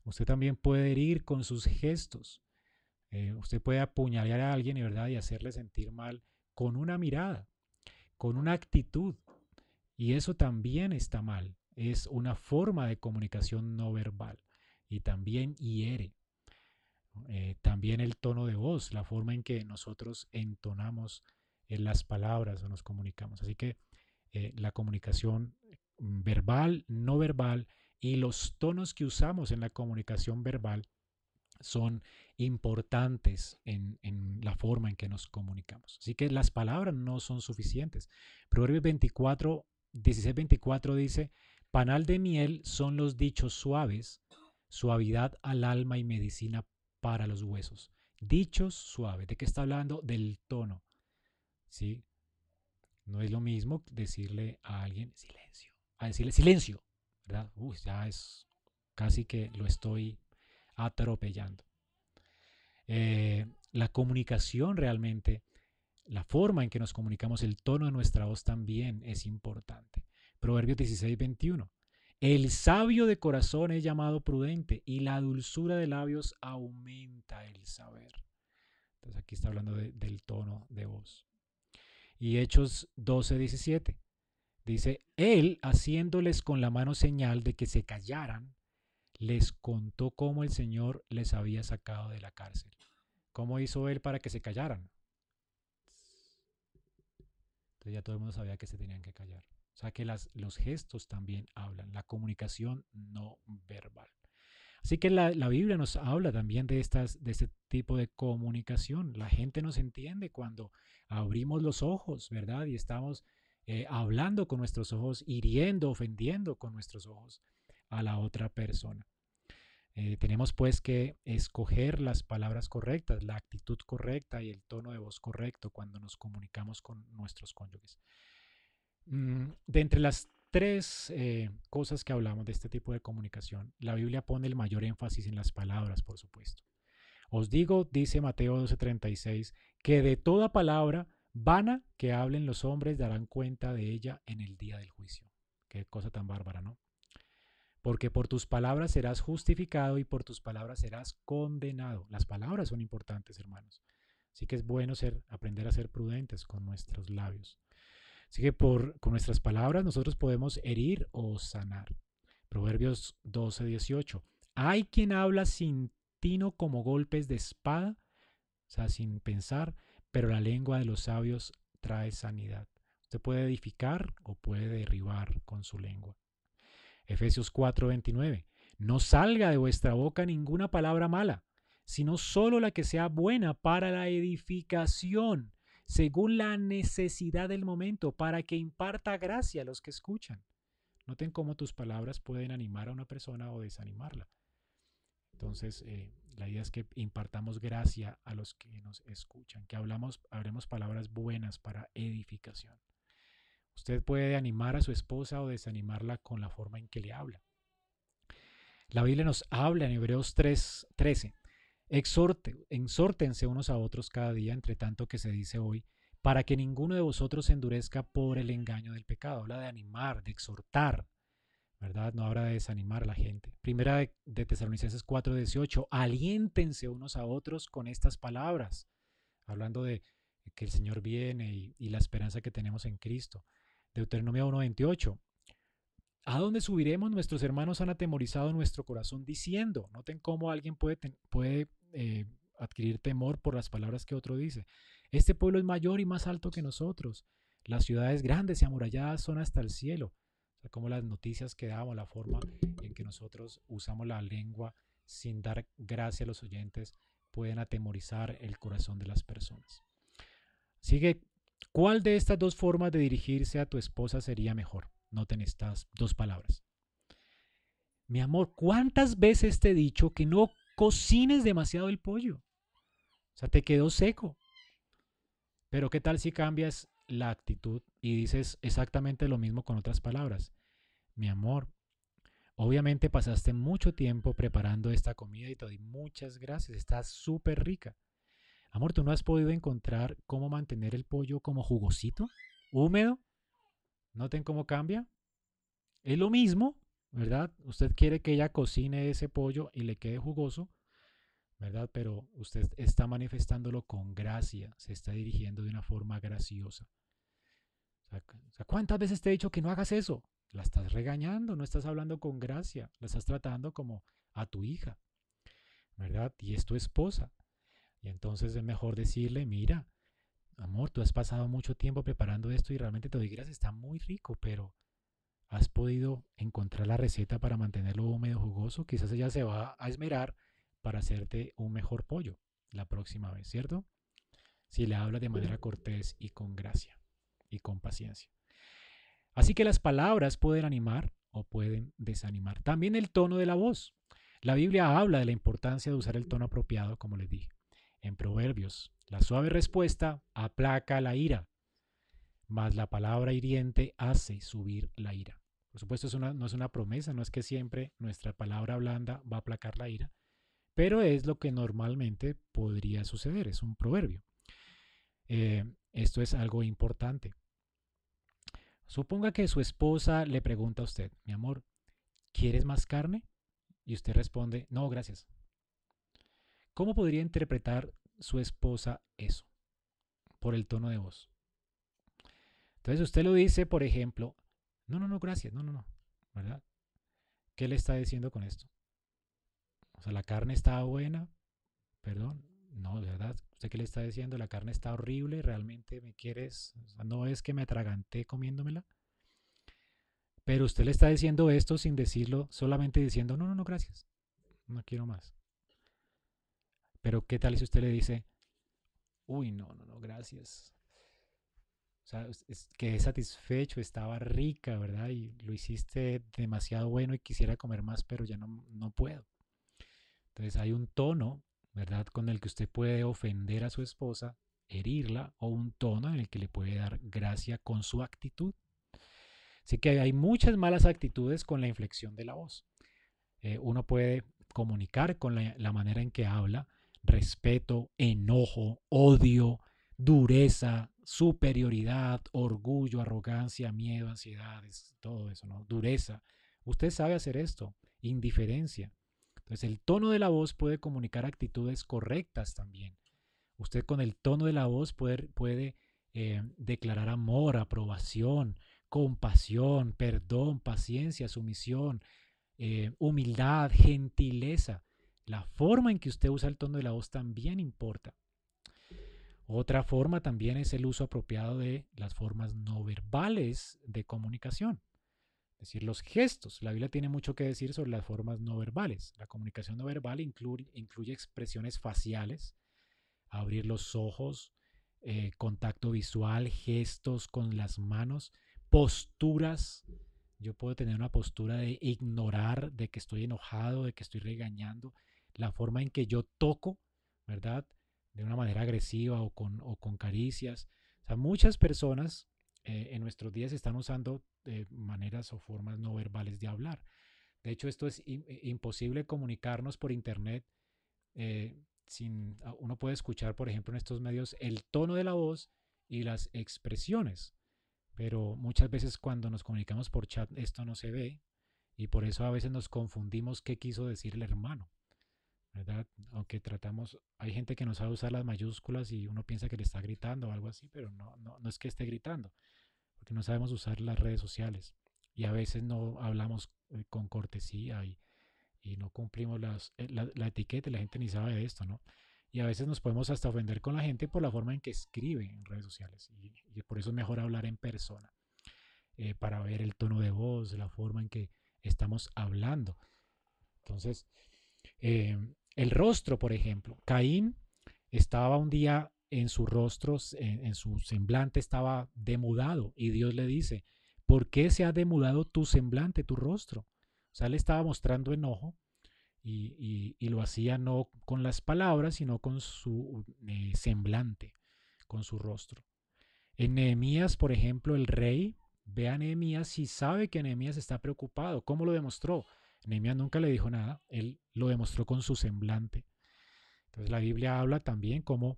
Usted también puede herir con sus gestos. Eh, usted puede apuñalar a alguien ¿verdad? y hacerle sentir mal con una mirada, con una actitud. Y eso también está mal. es una forma de comunicación no verbal y también hiere. Eh, también el tono de voz, la forma en que nosotros entonamos en las palabras o nos comunicamos. Así que eh, la comunicación verbal, no verbal y los tonos que usamos en la comunicación verbal son importantes en, en, la forma en que nos comunicamos. Así que las palabras no son suficientes. Proverbios 24, 16, 24 dice, panal de miel son los dichos suaves, suavidad al alma y medicina para los huesos. Dichos suaves. ¿De qué está hablando? Del tono. ¿Sí? No es lo mismo decirle a alguien silencio, a decirle silencio, ya es casi que lo estoy atropellando. Eh, la comunicación realmente, la forma en que nos comunicamos, el tono de nuestra voz también es importante. Proverbios 16, 21. El sabio de corazón es llamado prudente y la dulzura de labios aumenta el saber. Entonces aquí está hablando del tono de voz. Y Hechos 12, 17. Dice, él haciéndoles con la mano señal de que se callaran, les contó cómo el Señor les había sacado de la cárcel. ¿Cómo hizo él para que se callaran? Entonces ya todo el mundo sabía que se tenían que callar. O sea que las, los gestos también hablan, la comunicación no verbal. Así que la, la, Biblia nos habla también de, estas, de este tipo de comunicación. La gente nos entiende cuando abrimos los ojos, ¿verdad? Y estamos eh, hablando con nuestros ojos, hiriendo, ofendiendo con nuestros ojos a la otra persona. Eh, tenemos pues que escoger las palabras correctas, la actitud correcta y el tono de voz correcto cuando nos comunicamos con nuestros cónyuges. Mm, de entre las tres eh, cosas que hablamos de este tipo de comunicación, la Biblia pone el mayor énfasis en las palabras, por supuesto. Os digo, dice Mateo 12:36, que de toda palabra vana que hablen los hombres darán cuenta de ella en el día del juicio. Qué cosa tan bárbara, ¿no? Porque por tus palabras serás justificado y por tus palabras serás condenado. Las palabras son importantes, hermanos. Así que es bueno ser, aprender a ser prudentes con nuestros labios. Así que por, con nuestras palabras nosotros podemos herir o sanar. Proverbios 12, 18. Hay quien habla sin tino como golpes de espada, o sea, sin pensar, pero la lengua de los sabios trae sanidad. Usted puede edificar o puede derribar con su lengua. Efesios 4:29. No salga de vuestra boca ninguna palabra mala, sino solo la que sea buena para la edificación, según la necesidad del momento, para que imparta gracia a los que escuchan. Noten cómo tus palabras pueden animar a una persona o desanimarla. Entonces, eh, la idea es que impartamos gracia a los que nos escuchan, que hablamos, hablemos palabras buenas para edificación. Usted puede animar a su esposa o desanimarla con la forma en que le habla. La Biblia nos habla en Hebreos 3, 13. Exhorte, unos a otros cada día, entre tanto que se dice hoy, para que ninguno de vosotros se endurezca por el engaño del pecado. Habla de animar, de exhortar, ¿verdad? No habla de desanimar a la gente. Primera de, de Tesalonicenses 4:18, aliéntense unos a otros con estas palabras, hablando de que el Señor viene y, y la esperanza que tenemos en Cristo. Deuteronomio 1:28, ¿A dónde subiremos? Nuestros hermanos han atemorizado nuestro corazón diciendo, noten cómo alguien puede, puede eh, adquirir temor por las palabras que otro dice. Este pueblo es mayor y más alto que nosotros. Las ciudades grandes y amuralladas son hasta el cielo. O sea, como las noticias que damos, la forma en que nosotros usamos la lengua sin dar gracia a los oyentes, pueden atemorizar el corazón de las personas. Sigue, ¿cuál de estas dos formas de dirigirse a tu esposa sería mejor? Noten estas dos palabras. Mi amor, ¿cuántas veces te he dicho que no cocines demasiado el pollo? O sea, te quedó seco. Pero ¿qué tal si cambias la actitud y dices exactamente lo mismo con otras palabras? Mi amor, obviamente pasaste mucho tiempo preparando esta comida y te doy muchas gracias. Está súper rica. Amor, ¿tú no has podido encontrar cómo mantener el pollo como jugosito, húmedo? Noten cómo cambia. Es lo mismo, ¿verdad? Usted quiere que ella cocine ese pollo y le quede jugoso, ¿verdad? Pero usted está manifestándolo con gracia, se está dirigiendo de una forma graciosa. ¿cuántas veces te he dicho que no hagas eso? la estás regañando, no estás hablando con gracia, la estás tratando como a tu hija, ¿verdad? Y es tu esposa. Y entonces es mejor decirle, mira, amor, tú has pasado mucho tiempo preparando esto y realmente te doy gracias, está muy rico, pero has podido encontrar la receta para mantenerlo húmedo, jugoso, quizás ella se va a esmerar para hacerte un mejor pollo la próxima vez, ¿cierto? Si le hablas de manera cortés y con gracia y con paciencia. Así que las palabras pueden animar o pueden desanimar. También el tono de la voz. La Biblia habla de la importancia de usar el tono apropiado, como les dije. En Proverbios, la suave respuesta aplaca la ira, mas la palabra hiriente hace subir la ira. Por supuesto, no es una promesa, no es que siempre nuestra palabra blanda va a aplacar la ira, pero es lo que normalmente podría suceder, es un proverbio. Eh, esto es algo importante. Suponga que su esposa le pregunta a usted, mi amor, ¿quieres más carne? Y usted responde, no, gracias. ¿Cómo podría interpretar su esposa eso? Por el tono de voz. Entonces usted lo dice, por ejemplo, no, no, no, gracias, no, no, no, ¿verdad? ¿Qué le está diciendo con esto? Sea, la carne está buena, perdón, no, verdad, ¿usted qué le está diciendo? La carne está horrible, realmente me quieres, no es que me atraganté comiéndomela. Pero usted le está diciendo esto sin decirlo, solamente diciendo, no, no, no, gracias, no quiero más. Pero ¿qué tal si usted le dice, uy, no, no, no, gracias, o sea, es, quedé satisfecho, estaba rica, ¿verdad? Y lo hiciste demasiado bueno y quisiera comer más, pero ya no, no puedo. Entonces hay un tono, ¿verdad? Con el que usted puede ofender a su esposa, herirla, o un tono en el que le puede dar gracia con su actitud. Así que hay muchas malas actitudes con la inflexión de la voz. Eh, uno puede comunicar con la, la manera en que habla, respeto, enojo, odio, dureza, superioridad, orgullo, arrogancia, miedo, ansiedades, todo eso, ¿no? Dureza. Usted sabe hacer esto, indiferencia. Entonces el tono de la voz puede comunicar actitudes correctas también. Usted con el tono de la voz puede, puede eh, declarar amor, aprobación, compasión, perdón, paciencia, sumisión, eh, humildad, gentileza. La forma en que usted usa el tono de la voz también importa. Otra forma también es el uso apropiado de las formas no verbales de comunicación. Decir, los gestos. La Biblia tiene mucho que decir sobre las formas no verbales. La comunicación no verbal incluye, expresiones faciales, abrir los ojos, eh, contacto visual, gestos con las manos, posturas. Yo puedo tener una postura de ignorar, de que estoy enojado, de que estoy regañando. La forma en que yo toco, ¿verdad? de una manera agresiva o con, caricias. O muchas personas eh, en nuestros días están usando eh, maneras o formas no verbales de hablar. De hecho, esto es eh, imposible comunicarnos por internet. sin, ah, uno puede escuchar, por ejemplo, en estos medios el tono de la voz y las expresiones. Pero muchas veces cuando nos comunicamos por chat esto no se ve y por eso a veces nos confundimos qué quiso decir el hermano. ¿verdad? Aunque tratamos, hay gente que no sabe usar las mayúsculas y uno piensa que le está gritando o algo así, pero no, no, no es que esté gritando, porque no sabemos usar las redes sociales y a veces no hablamos eh, con cortesía y, no cumplimos eh, la, la, etiqueta la gente ni sabe de esto, ¿no? Y a veces nos podemos hasta ofender con la gente por la forma en que escribe en redes sociales y, por eso es mejor hablar en persona, eh, para ver el tono de voz, la forma en que estamos hablando. Entonces, el rostro, por ejemplo. Caín estaba un día en su rostro, en, su semblante estaba demudado y Dios le dice, ¿por qué se ha demudado tu semblante, tu rostro? O sea, él estaba mostrando enojo y, lo hacía no con las palabras, sino con su eh, semblante, con su rostro. En Nehemías, por ejemplo, el rey ve a Nehemías y sabe que Nehemías está preocupado. ¿Cómo lo demostró? Nehemías nunca le dijo nada, él lo demostró con su semblante. Entonces la Biblia habla también como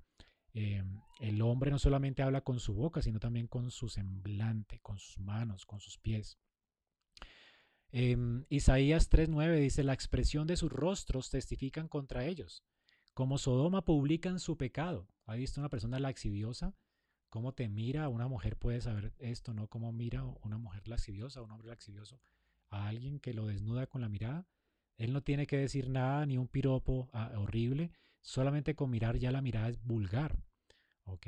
eh, el hombre no solamente habla con su boca, sino también con su semblante, con sus manos, con sus pies. Eh, Isaías 3.9 dice, la expresión de sus rostros testifican contra ellos. Como Sodoma publican su pecado. ¿Ha visto una persona laxiviosa? cómo te mira una mujer puede saber esto, ¿no? Cómo mira una mujer laxiviosa, un hombre laxivioso a alguien que lo desnuda con la mirada. Él no tiene que decir nada, ni un piropo ah, horrible, solamente con mirar ya la mirada es vulgar. ¿Ok?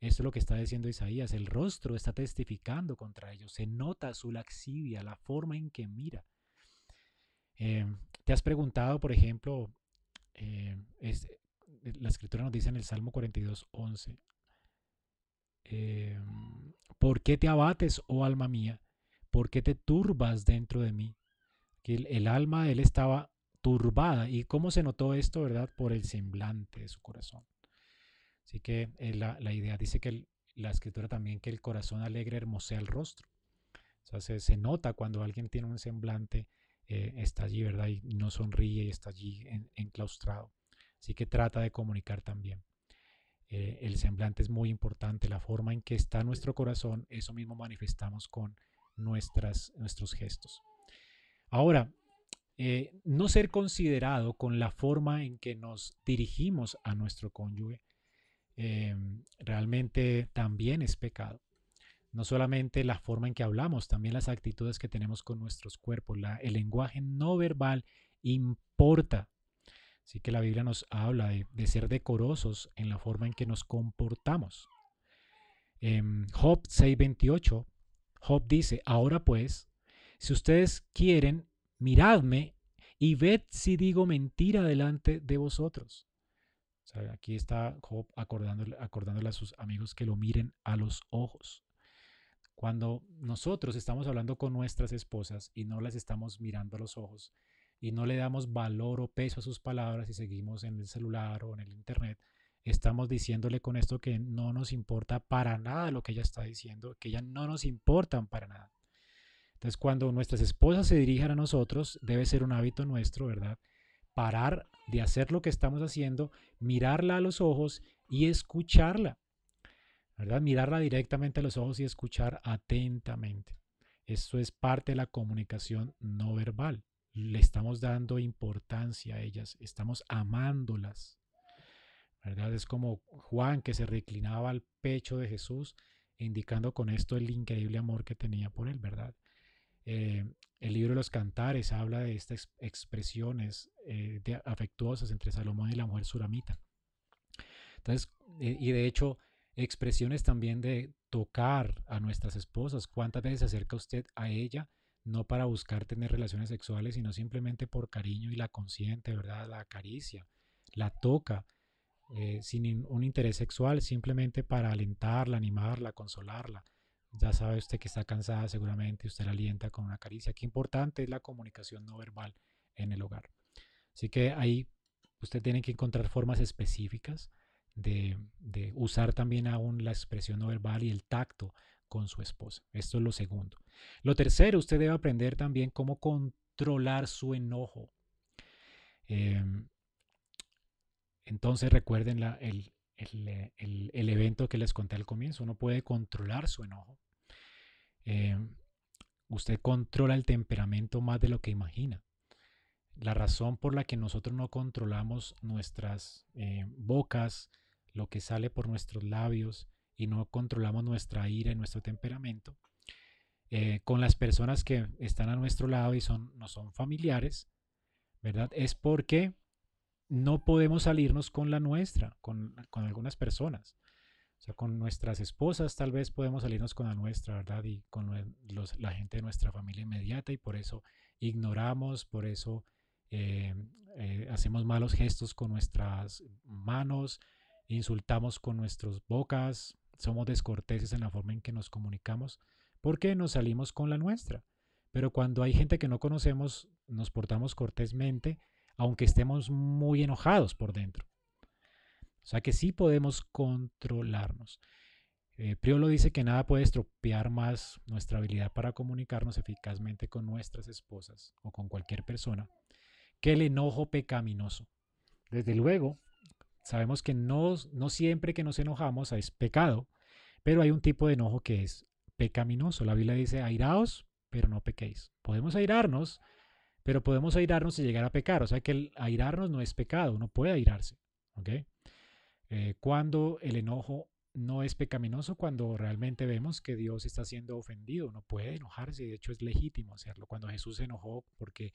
Esto es lo que está diciendo Isaías. El rostro está testificando contra ellos. Se nota su laxivia, la forma en que mira. Em, ¿Te has preguntado, por ejemplo, em, la escritura nos dice en el Salmo 42, 11, em, ¿por qué te abates, oh alma mía? ¿Por qué te turbas dentro de mí? Que el, alma de él estaba turbada. ¿Y cómo se notó esto, verdad? Por el semblante de su corazón. Así que eh, la, idea dice que la escritura también que el corazón alegre hermosea el rostro. O sea, se, nota cuando alguien tiene un semblante, eh, está allí, ¿verdad? Y no sonríe y está allí enclaustrado. Así que trata de comunicar también. Eh, el semblante es muy importante, la forma en que está nuestro corazón, eso mismo manifestamos con nuestras, nuestros gestos. Ahora, eh, no ser considerado con la forma en que nos dirigimos a nuestro cónyuge em, realmente también es pecado. No solamente la forma en que hablamos, también las actitudes que tenemos con nuestros cuerpos. el lenguaje no verbal importa. Así que la Biblia nos habla de, ser decorosos en la forma en que nos comportamos. En Job 6:28 Job dice, ahora pues, si ustedes quieren, miradme y ved si digo mentira delante de vosotros. aquí está Job acordándole, acordándole a sus amigos que lo miren a los ojos. Cuando nosotros estamos hablando con nuestras esposas y no las estamos mirando a los ojos y no le damos valor o peso a sus palabras y seguimos en el celular o en el internet, estamos diciéndole con esto que no nos importa para nada lo que ella está diciendo, que ya no nos importan para nada. Entonces, cuando nuestras esposas se dirijan a nosotros, debe ser un hábito nuestro, ¿verdad? Parar de hacer lo que estamos haciendo, mirarla a los ojos y escucharla, ¿verdad? Mirarla directamente a los ojos y escuchar atentamente. Esto es parte de la comunicación no verbal. Le estamos dando importancia a ellas, estamos amándolas. Es como Juan que se reclinaba al pecho de Jesús, indicando con esto el increíble amor que tenía por él, ¿verdad? Eh, el libro de los cantares habla de estas expresiones eh, afectuosas entre Salomón y la mujer suramita. Entonces, eh, y de hecho, expresiones también de tocar a nuestras esposas. ¿Cuántas veces se acerca usted a ella? No para buscar tener relaciones sexuales, sino simplemente por cariño y la consiente, ¿verdad? La acaricia, la toca, sin un interés sexual, simplemente para alentarla, animarla, consolarla. Ya sabe usted que está cansada seguramente, usted la alienta con una caricia. Qué importante es la comunicación no verbal en el hogar. Así que ahí usted tiene que encontrar formas específicas de, de usar también aún la expresión no verbal y el tacto con su esposa. Esto es lo segundo. Lo tercero, usted debe aprender también cómo controlar su enojo. Eh, entonces recuerden el, evento que les conté al comienzo. Uno puede controlar su enojo. Eh, usted controla el temperamento más de lo que imagina. La razón por la que nosotros no controlamos nuestras eh, bocas, lo que sale por nuestros labios y no controlamos nuestra ira y nuestro temperamento, eh, con las personas que están a nuestro lado y son, no son familiares, ¿verdad? Es porque no podemos salirnos con la nuestra, con, algunas personas. Con nuestras esposas tal vez podemos salirnos con la nuestra, ¿verdad? Y con la gente de nuestra familia inmediata y por eso ignoramos, por eso eh, eh, hacemos malos gestos con nuestras manos, insultamos con nuestras bocas, somos descorteses en la forma en que nos comunicamos, porque nos salimos con la nuestra. Pero cuando hay gente que no conocemos, nos portamos cortésmente aunque estemos muy enojados por dentro. O sea que sí podemos controlarnos. Eh, Priolo dice que nada puede estropear más nuestra habilidad para comunicarnos eficazmente con nuestras esposas o con cualquier persona que el enojo pecaminoso. Desde luego, sabemos que no, no siempre que nos enojamos es pecado, pero hay un tipo de enojo que es pecaminoso. La Biblia dice, airaos, pero no pequéis. Podemos airarnos, pero podemos airarnos y llegar a pecar. O sea que el airarnos no es pecado, uno puede airarse. ¿okay? Eh, cuando el enojo no es pecaminoso cuando realmente vemos que Dios está siendo ofendido. No puede enojarse, de hecho es legítimo hacerlo. Cuando Jesús se enojó porque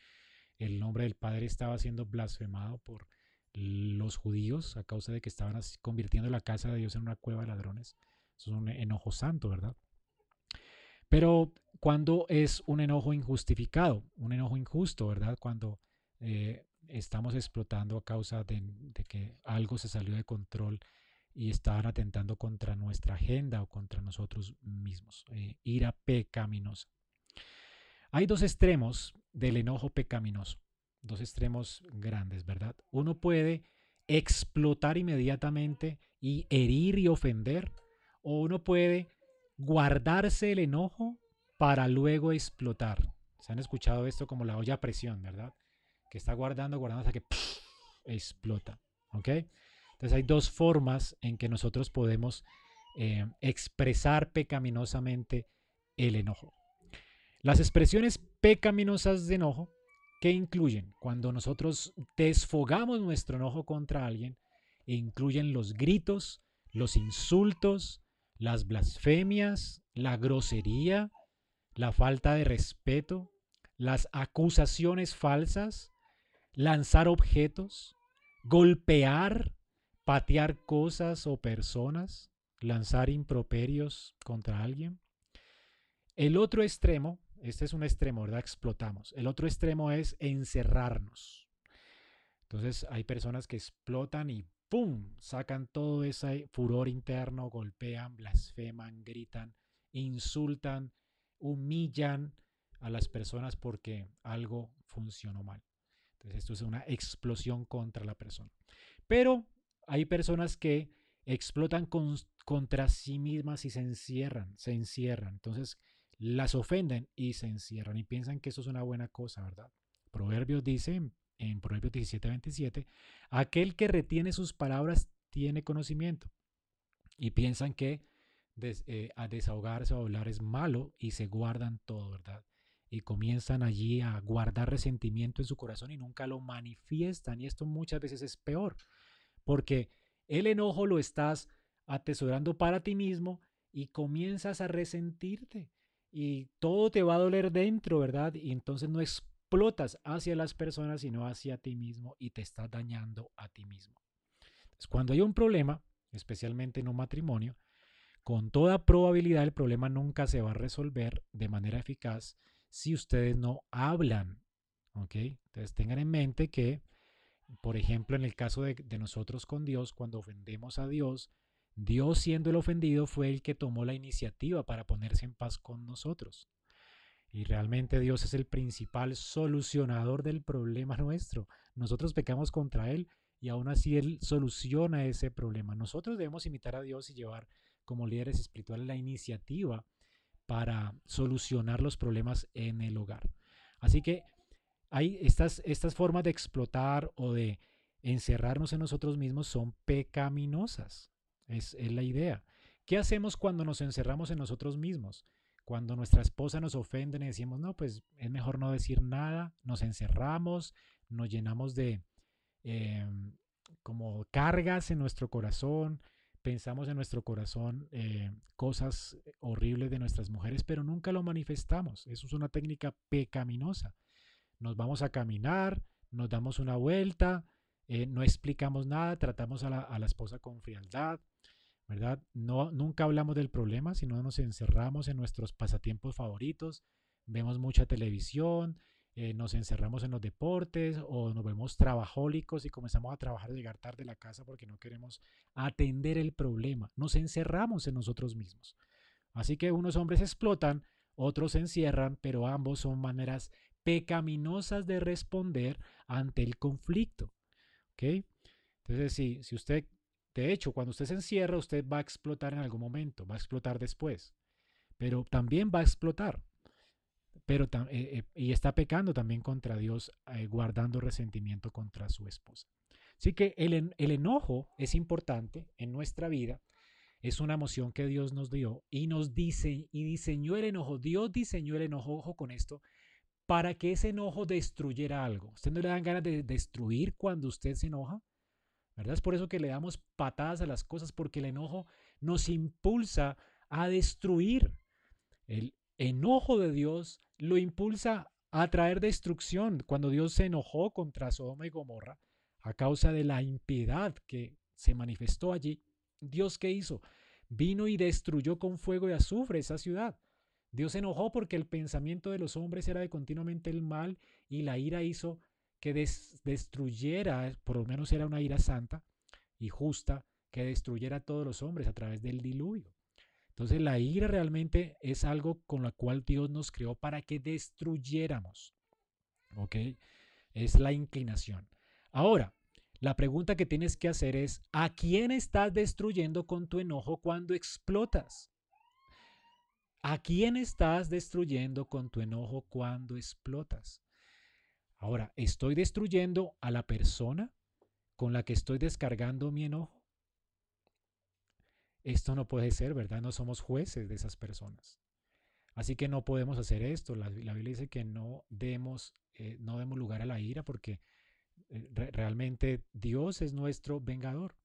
el nombre del Padre estaba siendo blasfemado por los judíos a causa de que estaban convirtiendo la casa de Dios en una cueva de ladrones. Eso es un enojo santo, ¿verdad? Pero cuando es un enojo injustificado, un enojo injusto, ¿verdad? Cuando eh, estamos explotando a causa de, que algo se salió de control y estaban atentando contra nuestra agenda o contra nosotros mismos. Eh, ira pecaminosa. Hay dos extremos del enojo pecaminoso, dos extremos grandes, ¿verdad? Uno puede explotar inmediatamente y herir y ofender, o uno puede guardarse el enojo para luego explotar. Se han escuchado esto como la olla a presión, ¿verdad? Que está guardando, guardando hasta que explota. ¿Ok? Entonces hay dos formas en que nosotros podemos eh, expresar pecaminosamente el enojo. Las expresiones pecaminosas de enojo, que incluyen cuando nosotros desfogamos nuestro enojo contra alguien, incluyen los gritos, los insultos, las blasfemias, la grosería, la falta de respeto, las acusaciones falsas, lanzar objetos, golpear, patear cosas o personas, lanzar improperios contra alguien. El otro extremo, este es un extremo, ¿verdad? Explotamos. El otro extremo es encerrarnos. Entonces hay personas que explotan y ¡pum! Sacan todo ese furor interno, golpean, blasfeman, gritan, insultan, humillan a las personas porque algo funcionó mal. Entonces esto es una explosión contra la persona. Pero hay personas que explotan contra sí mismas y se encierran, se encierran. Entonces las ofenden y se encierran y piensan que eso es una buena cosa, ¿verdad? Proverbios dice en Proverbios 17, 27, aquel que retiene sus palabras tiene conocimiento. Y piensan que eh, a desahogarse o hablar es malo y se guardan todo, ¿verdad? Y comienzan allí a guardar resentimiento en su corazón y nunca lo manifiestan. Y esto muchas veces es peor, porque el enojo lo estás atesorando para ti mismo y comienzas a resentirte y todo te va a doler dentro, ¿verdad? Y entonces no explotas hacia las personas, sino hacia ti mismo y te estás dañando a ti mismo. Entonces, cuando hay un problema, especialmente en un matrimonio, con toda probabilidad el problema nunca se va a resolver de manera eficaz si ustedes no hablan. ¿Ok? Entonces tengan en mente que, por ejemplo, en el caso de, de nosotros con Dios, cuando ofendemos a Dios, Dios siendo el ofendido fue el que tomó la iniciativa para ponerse en paz con nosotros. Y realmente Dios es el principal solucionador del problema nuestro. Nosotros pecamos contra Él y aún así Él soluciona ese problema. Nosotros debemos imitar a Dios y llevar como líderes espirituales la iniciativa para solucionar los problemas en el hogar. Así que hay estas, estas formas de explotar o de encerrarnos en nosotros mismos son pecaminosas. Es, es la idea. ¿Qué hacemos cuando nos encerramos en nosotros mismos? Cuando nuestra esposa nos ofende y decimos, no, pues es mejor no decir nada, nos encerramos, nos llenamos de em, como cargas en nuestro corazón, pensamos en nuestro corazón eh, cosas horribles de nuestras mujeres, pero nunca lo manifestamos. Eso es una técnica pecaminosa. Nos vamos a caminar, nos damos una vuelta, eh, no explicamos nada, tratamos a la, a la esposa con frialdad, ¿verdad? No, nunca hablamos del problema, sino nos encerramos en nuestros pasatiempos favoritos, vemos mucha televisión, eh, nos encerramos en los deportes o nos vemos trabajólicos y comenzamos a trabajar, llegar tarde a la casa porque no queremos atender el problema. Nos encerramos en nosotros mismos. Así que unos hombres explotan, otros se encierran, pero ambos son maneras pecaminosas de responder ante el conflicto. ¿Ok? Entonces, si, si usted de hecho, cuando usted se encierra, usted va a explotar en algún momento, va a explotar después, pero también va a explotar. Pero, eh, eh, y está pecando también contra Dios, eh, guardando resentimiento contra su esposa. Así que el, el enojo es importante en nuestra vida, es una emoción que Dios nos dio y nos dice y diseñó el enojo. Dios diseñó el enojo, ojo con esto, para que ese enojo destruyera algo. ¿Usted no le dan ganas de destruir cuando usted se enoja? ¿verdad? Es por eso que le damos patadas a las cosas, porque el enojo nos impulsa a destruir. El enojo de Dios lo impulsa a traer destrucción. Cuando Dios se enojó contra Sodoma y Gomorra a causa de la impiedad que se manifestó allí, Dios qué hizo? Vino y destruyó con fuego y azufre esa ciudad. Dios se enojó porque el pensamiento de los hombres era de continuamente el mal y la ira hizo que destruyera, por lo menos era una ira santa y justa, que destruyera a todos los hombres a través del diluvio. Entonces la ira realmente es algo con la cual Dios nos creó para que destruyéramos. ¿Ok? Es la inclinación. Ahora, la pregunta que tienes que hacer es, ¿a quién estás destruyendo con tu enojo cuando explotas? ¿A quién estás destruyendo con tu enojo cuando explotas? Ahora, ¿estoy destruyendo a la persona con la que estoy descargando mi enojo? Esto no puede ser, ¿verdad? No somos jueces de esas personas. Así que no podemos hacer esto. La, Biblia dice que no demos, eh, no demos lugar a la ira porque eh, realmente Dios es nuestro vengador.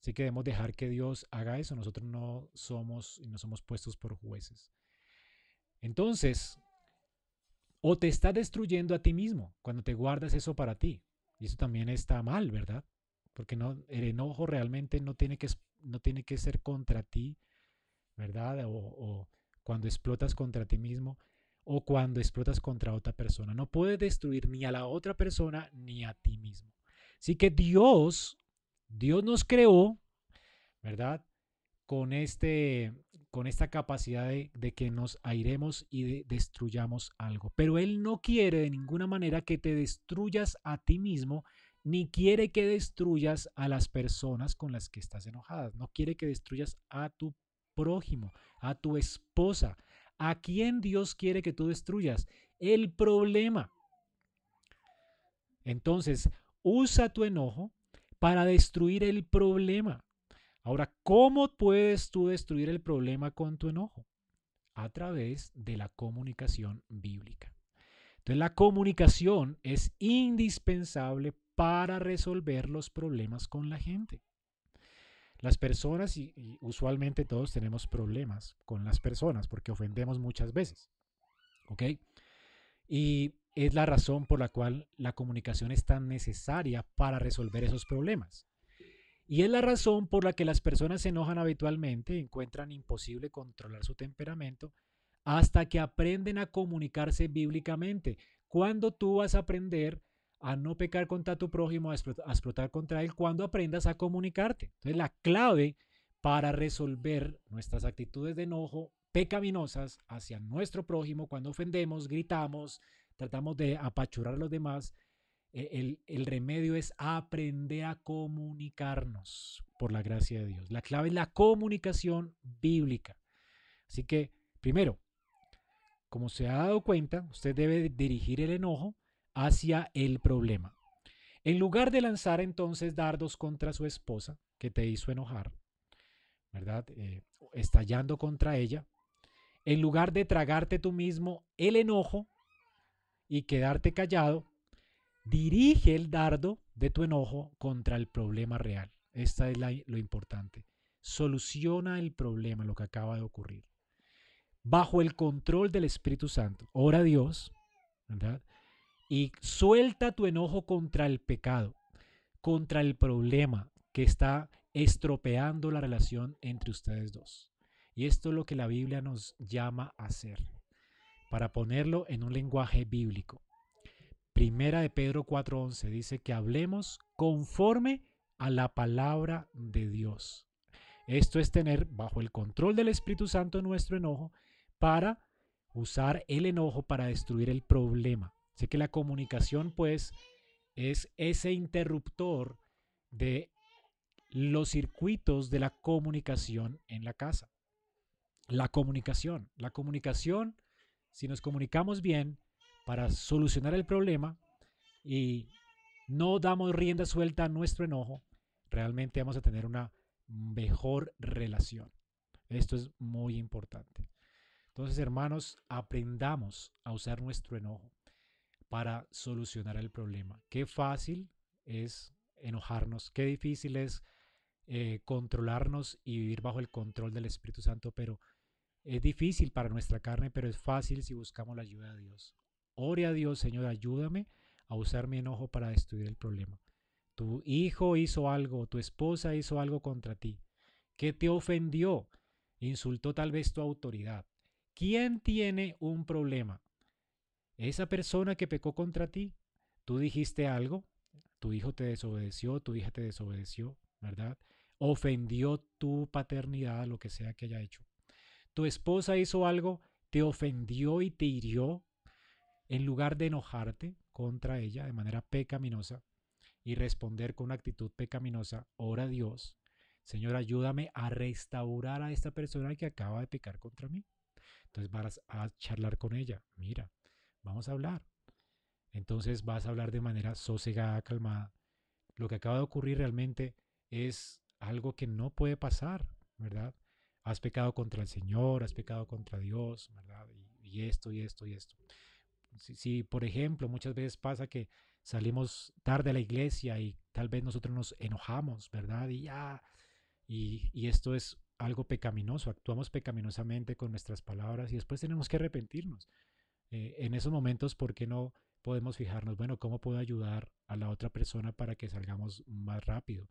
Así que debemos dejar que Dios haga eso. Nosotros no somos y no somos puestos por jueces. Entonces, o te está destruyendo a ti mismo cuando te guardas eso para ti. Y eso también está mal, ¿verdad? Porque no, el enojo realmente no tiene que, no tiene que ser contra ti, ¿verdad? O, cuando explotas contra ti mismo o cuando explotas contra otra persona. No puedes destruir ni a la otra persona ni a ti mismo. Así que Dios Dios nos creó, ¿verdad? Con, este, con esta capacidad de, que nos airemos y destruyamos algo. Pero Él no quiere de ninguna manera que te destruyas a ti mismo, ni quiere que destruyas a las personas con las que estás enojadas. No quiere que destruyas a tu prójimo, a tu esposa. ¿A quién Dios quiere que tú destruyas? El problema. Entonces, usa tu enojo para destruir el problema. Ahora, ¿cómo puedes tú destruir el problema con tu enojo? A través de la comunicación bíblica. Entonces, la comunicación es indispensable para resolver los problemas con la gente. Las personas, y, usualmente todos tenemos problemas con las personas porque ofendemos muchas veces. ¿Ok? Y es la razón por la cual la comunicación es tan necesaria para resolver esos problemas. Y es la razón por la que las personas se enojan habitualmente, encuentran imposible controlar su temperamento, hasta que aprenden a comunicarse bíblicamente. Cuando tú vas a aprender a no pecar contra tu prójimo, a explotar, contra él, cuando aprendas a comunicarte. Entonces la clave para resolver nuestras actitudes de enojo pecaminosas hacia nuestro prójimo, cuando ofendemos, gritamos, tratamos de apachurar a los demás, eh, el, remedio es aprender a comunicarnos por la gracia de Dios. La clave es la comunicación bíblica. Así que, primero, como se ha dado cuenta, usted debe dirigir el enojo hacia el problema. En lugar de lanzar entonces dardos contra su esposa, que te hizo enojar, ¿verdad? Eh, estallando contra ella, en lugar de tragarte tú mismo el enojo, y quedarte callado, dirige el dardo de tu enojo contra el problema real. Esta es lo importante. Soluciona el problema, lo que acaba de ocurrir. Bajo el control del Espíritu Santo. Ora a Dios, ¿verdad? Y suelta tu enojo contra el pecado, contra el problema que está estropeando la relación entre ustedes dos. Y esto es lo que la Biblia nos llama a hacer para ponerlo en un lenguaje bíblico. Primera de Pedro 4:11 dice que hablemos conforme a la palabra de Dios. Esto es tener bajo el control del Espíritu Santo nuestro enojo para usar el enojo para destruir el problema. Sé que la comunicación pues es ese interruptor de los circuitos de la comunicación en la casa. La comunicación, la comunicación si nos comunicamos bien para solucionar el problema y no damos rienda suelta a nuestro enojo, realmente vamos a tener una mejor relación. Esto es muy importante. Entonces, hermanos, aprendamos a usar nuestro enojo para solucionar el problema. Qué fácil es enojarnos, qué difícil es eh, controlarnos y vivir bajo el control del Espíritu Santo, pero es difícil para nuestra carne, pero es fácil si buscamos la ayuda de Dios. Ore a Dios, Señor, ayúdame a usar mi enojo para destruir el problema. Tu hijo hizo algo, tu esposa hizo algo contra ti, que te ofendió, insultó tal vez tu autoridad. ¿Quién tiene un problema? Esa persona que pecó contra ti. Tú dijiste algo, tu hijo te desobedeció, tu hija te desobedeció, ¿verdad? Ofendió tu paternidad, lo que sea que haya hecho. Tu esposa hizo algo, te ofendió y te hirió, en lugar de enojarte contra ella de manera pecaminosa y responder con una actitud pecaminosa, ora a Dios, Señor, ayúdame a restaurar a esta persona que acaba de pecar contra mí. Entonces vas a charlar con ella. Mira, vamos a hablar. Entonces vas a hablar de manera sosegada, calmada. Lo que acaba de ocurrir realmente es algo que no puede pasar, ¿verdad? Has pecado contra el Señor, has pecado contra Dios, ¿verdad? Y, esto, y esto, y esto. Si, por ejemplo, muchas veces pasa que salimos tarde a la iglesia y tal vez nosotros nos enojamos, ¿verdad? Y ya, y, esto es algo pecaminoso, actuamos pecaminosamente con nuestras palabras y después tenemos que arrepentirnos. Eh, en esos momentos, ¿por qué no podemos fijarnos, bueno, cómo puedo ayudar a la otra persona para que salgamos más rápido?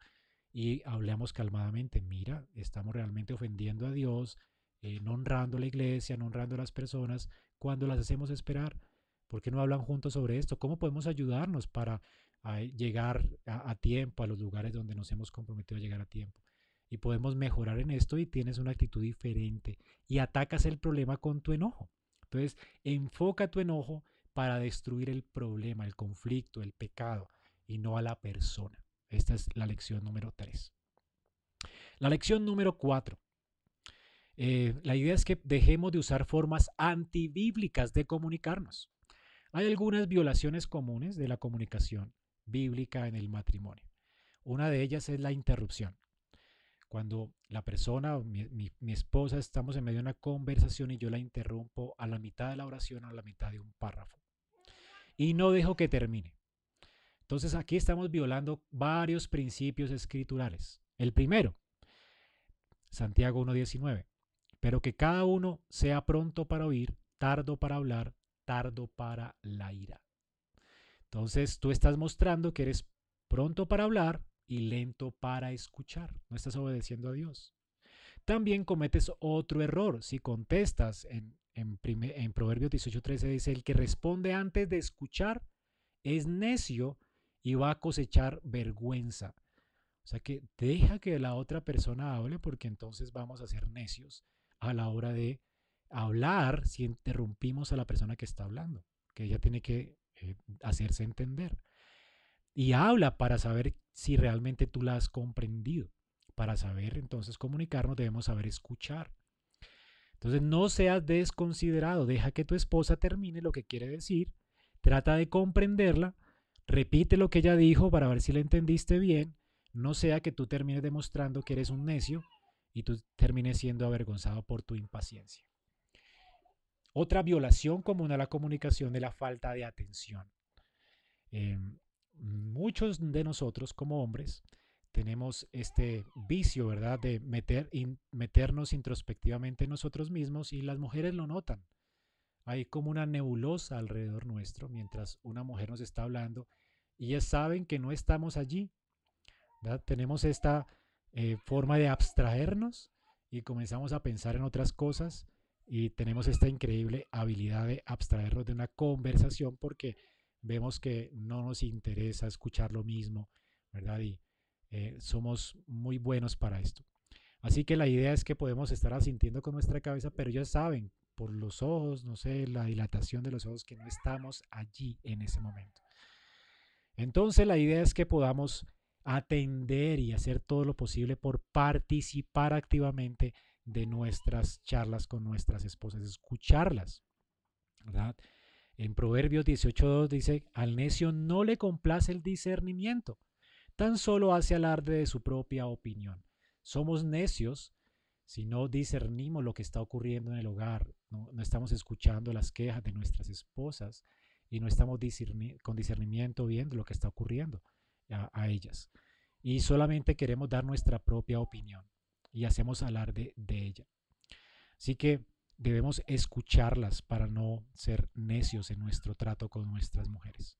Y hablamos calmadamente, mira, estamos realmente ofendiendo a Dios, eh, no honrando la iglesia, no honrando a las personas, cuando las hacemos esperar. ¿Por qué no hablan juntos sobre esto? ¿Cómo podemos ayudarnos para llegar a, tiempo a los lugares donde nos hemos comprometido a llegar a tiempo? Y podemos mejorar en esto y tienes una actitud diferente y atacas el problema con tu enojo. Entonces, enfoca tu enojo para destruir el problema, el conflicto, el pecado y no a la persona. Esta es la lección número 3. La lección número 4. Eh, la idea es que dejemos de usar formas antibíblicas de comunicarnos. Hay algunas violaciones comunes de la comunicación bíblica en el matrimonio. Una de ellas es la interrupción. Cuando la persona, mi, mi, esposa, estamos en medio de una conversación y yo la interrumpo a la mitad de la oración o a la mitad de un párrafo. Y no dejo que termine. Entonces aquí estamos violando varios principios escriturales. El primero, Santiago 1.19, pero que cada uno sea pronto para oír, tardo para hablar, tardo para la ira. Entonces tú estás mostrando que eres pronto para hablar y lento para escuchar. No estás obedeciendo a Dios. También cometes otro error. Si contestas en, en, en Proverbios 18:13 dice, el que responde antes de escuchar es necio y va a cosechar vergüenza. O sea que deja que la otra persona hable porque entonces vamos a ser necios a la hora de hablar si interrumpimos a la persona que está hablando, que ella tiene que eh, hacerse entender. Y habla para saber si realmente tú la has comprendido. Para saber entonces comunicarnos debemos saber escuchar. Entonces no seas desconsiderado, deja que tu esposa termine lo que quiere decir, trata de comprenderla Repite lo que ella dijo para ver si la entendiste bien. No sea que tú termines demostrando que eres un necio y tú termines siendo avergonzado por tu impaciencia. Otra violación común a la comunicación es la falta de atención. Em, muchos de nosotros como hombres tenemos este vicio, ¿verdad?, de meter, meternos introspectivamente en nosotros mismos y las mujeres lo notan. Hay como una nebulosa alrededor nuestro mientras una mujer nos está hablando y ellas saben que no estamos allí. Tenemos esta eh, forma de abstraernos y comenzamos a pensar en otras cosas y tenemos esta increíble habilidad de abstraernos de una conversación porque vemos que no nos interesa escuchar lo mismo, ¿verdad? Y eh, somos muy buenos para esto. Así que la idea es que podemos estar asintiendo con nuestra cabeza, pero ya saben por los ojos, no sé, la dilatación de los ojos, que no estamos allí en ese momento. Entonces la idea es que podamos atender y hacer todo lo posible por participar activamente de nuestras charlas con nuestras esposas, escucharlas. ¿verdad? En Proverbios 18.2 dice, al necio no le complace el discernimiento, tan solo hace alarde de su propia opinión. Somos necios si no discernimos lo que está ocurriendo en el hogar, no, estamos escuchando las quejas de nuestras esposas y no estamos con discernimiento viendo lo que está ocurriendo a, ellas. y solamente queremos dar nuestra propia opinión y hacemos alarde de ella. Así que debemos escucharlas para no ser necios en nuestro trato con nuestras mujeres.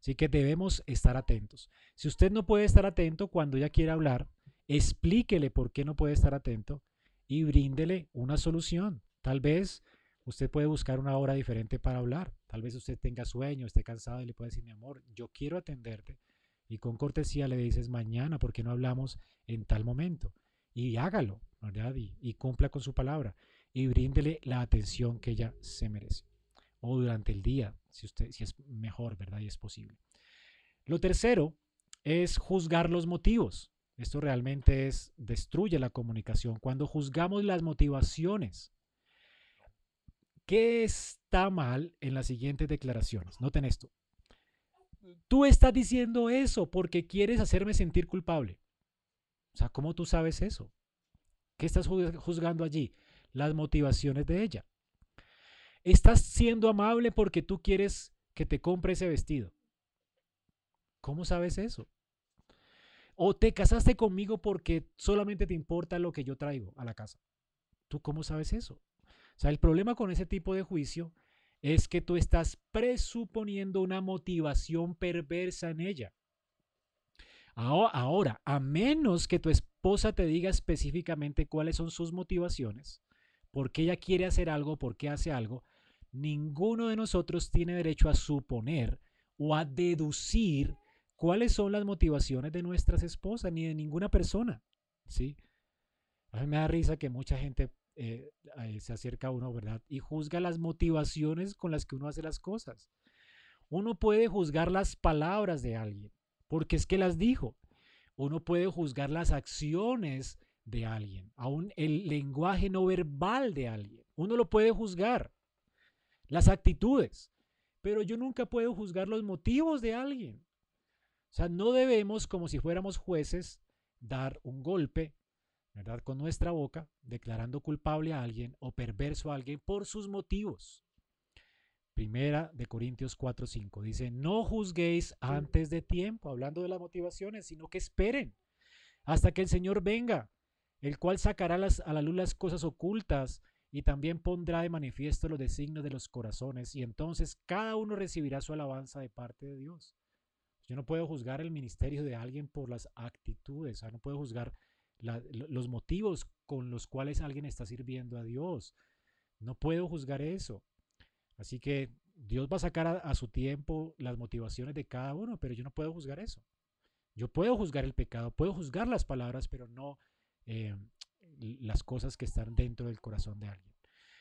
Así que debemos estar atentos. Si usted no puede estar atento cuando ella quiere hablar, explíquele por qué no puede estar atento y bríndele una solución. Tal vez usted puede buscar una hora diferente para hablar. Tal vez usted tenga sueño, esté cansado y le puede decir, mi amor, yo quiero atenderte. Y con cortesía le dices, mañana, ¿por qué no hablamos en tal momento? Y hágalo, ¿verdad? Y, y cumpla con su palabra y bríndele la atención que ella se merece. O durante el día, si, usted, si es mejor, ¿verdad? Y es posible. Lo tercero es juzgar los motivos. Esto realmente es, destruye la comunicación. Cuando juzgamos las motivaciones, ¿qué está mal en las siguientes declaraciones? Noten esto. Tú estás diciendo eso porque quieres hacerme sentir culpable. O sea, ¿cómo tú sabes eso? ¿Qué estás juzgando allí? Las motivaciones de ella. Estás siendo amable porque tú quieres que te compre ese vestido. ¿Cómo sabes eso? O te casaste conmigo porque solamente te importa lo que yo traigo a la casa. ¿Tú cómo sabes eso? O sea, el problema con ese tipo de juicio es que tú estás presuponiendo una motivación perversa en ella. Ahora, a menos que tu esposa te diga específicamente cuáles son sus motivaciones, por qué ella quiere hacer algo, por qué hace algo, ninguno de nosotros tiene derecho a suponer o a deducir cuáles son las motivaciones de nuestras esposas ni de ninguna persona. ¿sí? A mí me da risa que mucha gente eh, se acerca a uno, ¿verdad? Y juzga las motivaciones con las que uno hace las cosas. Uno puede juzgar las palabras de alguien, porque es que las dijo. Uno puede juzgar las acciones de alguien, aún el lenguaje no verbal de alguien. Uno lo puede juzgar, las actitudes, pero yo nunca puedo juzgar los motivos de alguien. O sea, no debemos, como si fuéramos jueces, dar un golpe, ¿verdad? Con nuestra boca, declarando culpable a alguien o perverso a alguien por sus motivos. Primera de Corintios 4:5 dice, no juzguéis antes de tiempo, hablando de las motivaciones, sino que esperen hasta que el Señor venga, el cual sacará a la luz las cosas ocultas y también pondrá de manifiesto los designios de los corazones, y entonces cada uno recibirá su alabanza de parte de Dios. Yo no puedo juzgar el ministerio de alguien por las actitudes, no puedo juzgar los motivos con los cuales alguien está sirviendo a Dios. No puedo juzgar eso. Así que Dios va a sacar a su tiempo las motivaciones de cada uno, pero yo no puedo juzgar eso. Yo puedo juzgar el pecado, puedo juzgar las palabras, pero no eh, las cosas que están dentro del corazón de alguien.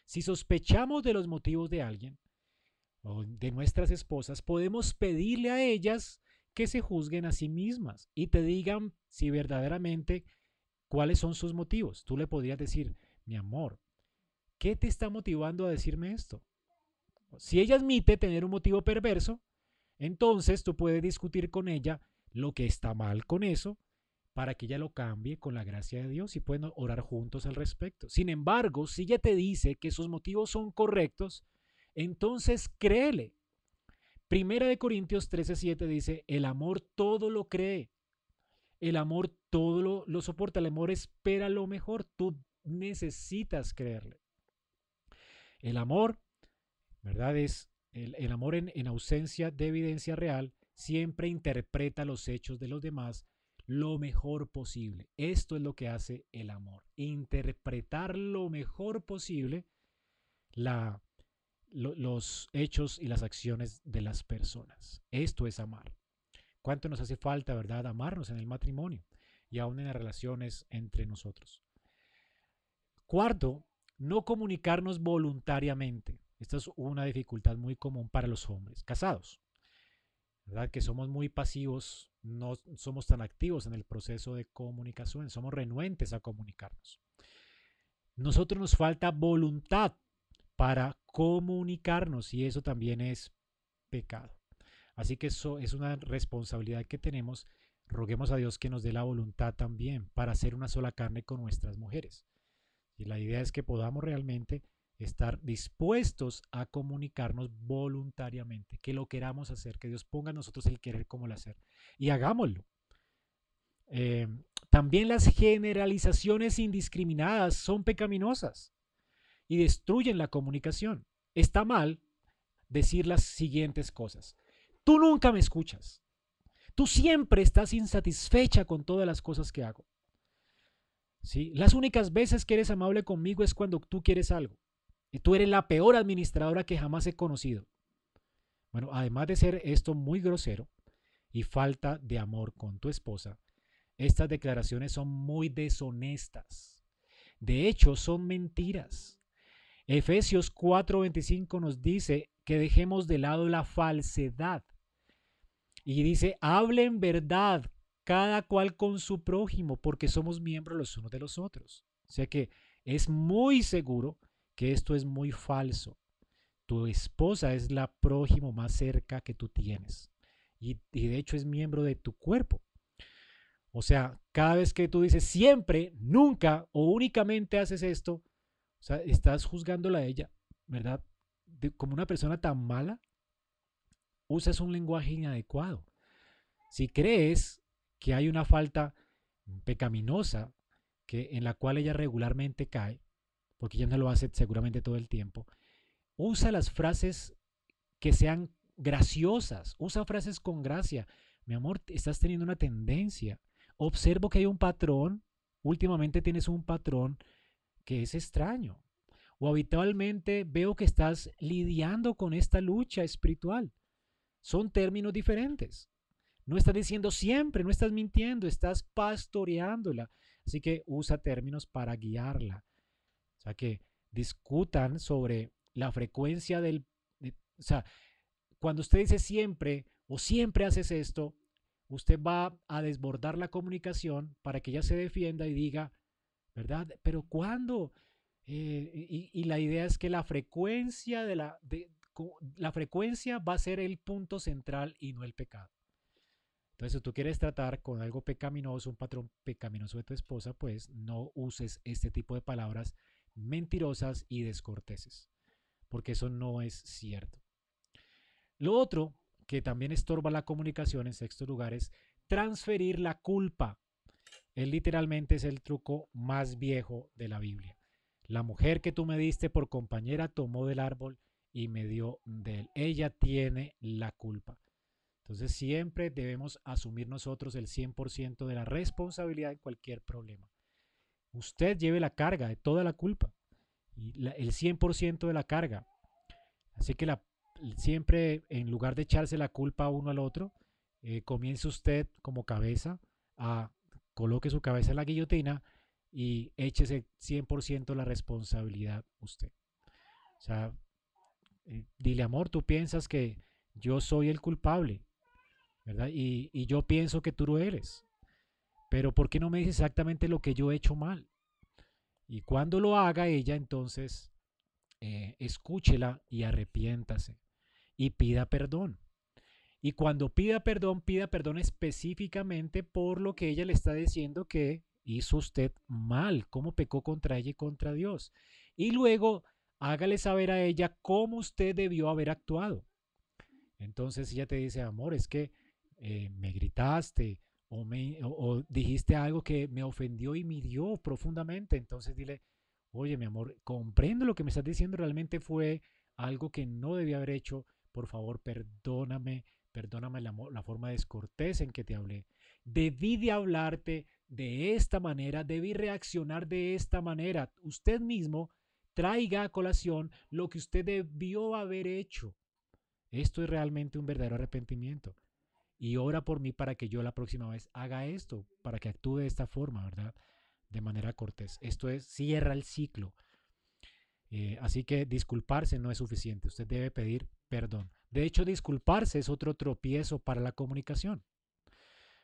Si sospechamos de los motivos de alguien o de nuestras esposas, podemos pedirle a ellas que se juzguen a sí mismas y te digan si verdaderamente cuáles son sus motivos. Tú le podrías decir, mi amor, ¿qué te está motivando a decirme esto? Si ella admite tener un motivo perverso, entonces tú puedes discutir con ella lo que está mal con eso para que ella lo cambie con la gracia de Dios y pueden orar juntos al respecto. Sin embargo, si ella te dice que sus motivos son correctos, entonces créele. Primera de Corintios 13:7 dice, el amor todo lo cree. El amor todo lo, soporta. El amor espera lo mejor. Tú necesitas creerle. El amor, ¿verdad? Es el, amor en ausencia de evidencia real. Siempre interpreta los hechos de los demás lo mejor posible. Esto es lo que hace el amor. Interpretar lo mejor posible la, los hechos y las acciones de las personas. Esto es amar. ¿Cuánto nos hace falta, verdad, amarnos en el matrimonio y aún en las relaciones entre nosotros? Cuarto, no comunicarnos voluntariamente. Esta es una dificultad muy común para los hombres casados. ¿verdad? Que somos muy pasivos, no somos tan activos en el proceso de comunicación, somos renuentes a comunicarnos. Nosotros nos falta voluntad para comunicarnos y eso también es pecado. Así que eso es una responsabilidad que tenemos. Roguemos a Dios que nos dé la voluntad también para hacer una sola carne con nuestras mujeres. Y la idea es que podamos realmente estar dispuestos a comunicarnos voluntariamente, que lo queramos hacer, que Dios ponga a nosotros el querer como el hacer y hagámoslo. Eh, también las generalizaciones indiscriminadas son pecaminosas y destruyen la comunicación. Está mal decir las siguientes cosas. Tú nunca me escuchas. Tú siempre estás insatisfecha con todas las cosas que hago. ¿Sí? Las únicas veces que eres amable conmigo es cuando tú quieres algo. Tú eres la peor administradora que jamás he conocido. Bueno, además de ser esto muy grosero y falta de amor con tu esposa, estas declaraciones son muy deshonestas. De hecho, son mentiras. Efesios 4:25 nos dice que dejemos de lado la falsedad. Y dice, hablen verdad cada cual con su prójimo, porque somos miembros los unos de los otros. O sea que es muy seguro que esto es muy falso. Tu esposa es la prójimo más cerca que tú tienes. Y, de hecho es miembro de tu cuerpo. O sea, cada vez que tú dices siempre, nunca o únicamente haces esto, o sea, estás juzgándola a ella, ¿verdad? como una persona tan mala, usas un lenguaje inadecuado. Si crees que hay una falta pecaminosa que, en la cual ella regularmente cae, porque ella no lo hace seguramente todo el tiempo, usa las frases que sean graciosas, usa frases con gracia. Mi amor, estás teniendo una tendencia observo que hay un patrón, últimamente tienes un patrón que es extraño. O habitualmente veo que estás lidiando con esta lucha espiritual. Son términos diferentes. No estás diciendo siempre, no estás mintiendo, estás pastoreándola. Así que usa términos para guiarla. O sea, que discutan sobre la frecuencia del... o sea, cuando usted dice siempre o siempre haces esto, usted va a desbordar la comunicación para que ella se defienda y diga, ¿verdad? Pero ¿cuándo? Eh, y, la idea es que la frecuencia de la, de, la frecuencia va a ser el punto central y no el pecado. Entonces, si tú quieres tratar con algo pecaminoso, un patrón pecaminoso de tu esposa, pues no uses este tipo de palabras mentirosas y descorteses, porque eso no es cierto. Lo otro que también estorba la comunicación en sexto lugar es transferir la culpa. Él literalmente es el truco más viejo de la Biblia. La mujer que tú me diste por compañera tomó del árbol y me dio de él. Ella tiene la culpa. Entonces siempre debemos asumir nosotros el 100% de la responsabilidad en cualquier problema. Usted lleve la carga de toda la culpa y el 100% de la carga. Así que la siempre en lugar de echarse la culpa uno al otro, eh, comience usted como cabeza a coloque su cabeza en la guillotina y échese 100% la responsabilidad usted. O sea, eh, dile amor, tú piensas que yo soy el culpable, ¿verdad? Y yo pienso que tú lo eres. Pero ¿por qué no me dices exactamente lo que yo he hecho mal? Y cuando lo haga ella, entonces eh, escúchela y arrepiéntase y pida perdón. Y cuando pida perdón, pida perdón específicamente por lo que ella le está diciendo que hizo usted mal, cómo pecó contra ella y contra Dios. Y luego hágale saber a ella cómo usted debió haber actuado. Entonces ella te dice, amor, es que eh, me gritaste o, me, dijiste algo que me ofendió y me hirió profundamente. Entonces dile, oye, mi amor, comprendo lo que me estás diciendo, realmente fue algo que no debía haber hecho por favor, perdóname, perdóname la forma descortés en que te hablé. Debí de hablarte de esta manera, debí reaccionar de esta manera. Usted mismo traiga a colación lo que usted debió haber hecho. Esto es realmente un verdadero arrepentimiento. Y ora por mí para que yo la próxima vez haga esto, para que actúe de esta forma, ¿verdad? De manera cortés. Esto es, cierra el ciclo. Eh, así que disculparse no es suficiente, usted debe pedir perdón. De hecho, disculparse es otro tropiezo para la comunicación.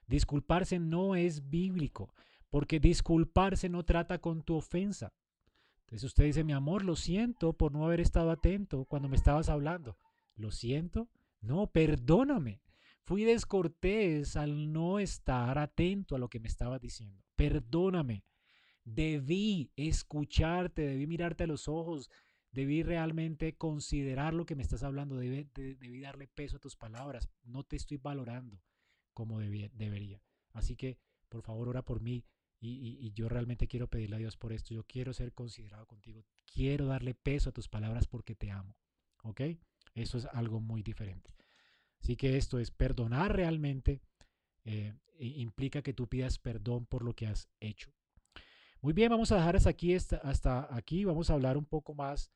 Disculparse no es bíblico, porque disculparse no trata con tu ofensa. Entonces usted dice, mi amor, lo siento por no haber estado atento cuando me estabas hablando. ¿Lo siento? No, perdóname. Fui descortés al no estar atento a lo que me estabas diciendo. Perdóname. Debí escucharte, debí mirarte a los ojos, debí realmente considerar lo que me estás hablando, debí, debí darle peso a tus palabras. No te estoy valorando como debería. Así que por favor ora por mí y, yo realmente quiero pedirle a Dios por esto, yo quiero ser considerado contigo, quiero darle peso a tus palabras porque te amo, ¿ok? Eso es algo muy diferente. Así que esto es perdonar realmente, eh, implica que tú pidas perdón por lo que has hecho. Muy bien, vamos a dejar hasta aquí, hasta aquí, vamos a hablar un poco más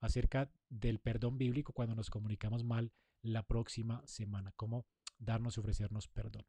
acerca del perdón bíblico cuando nos comunicamos mal la próxima semana, cómo darnos y ofrecernos perdón.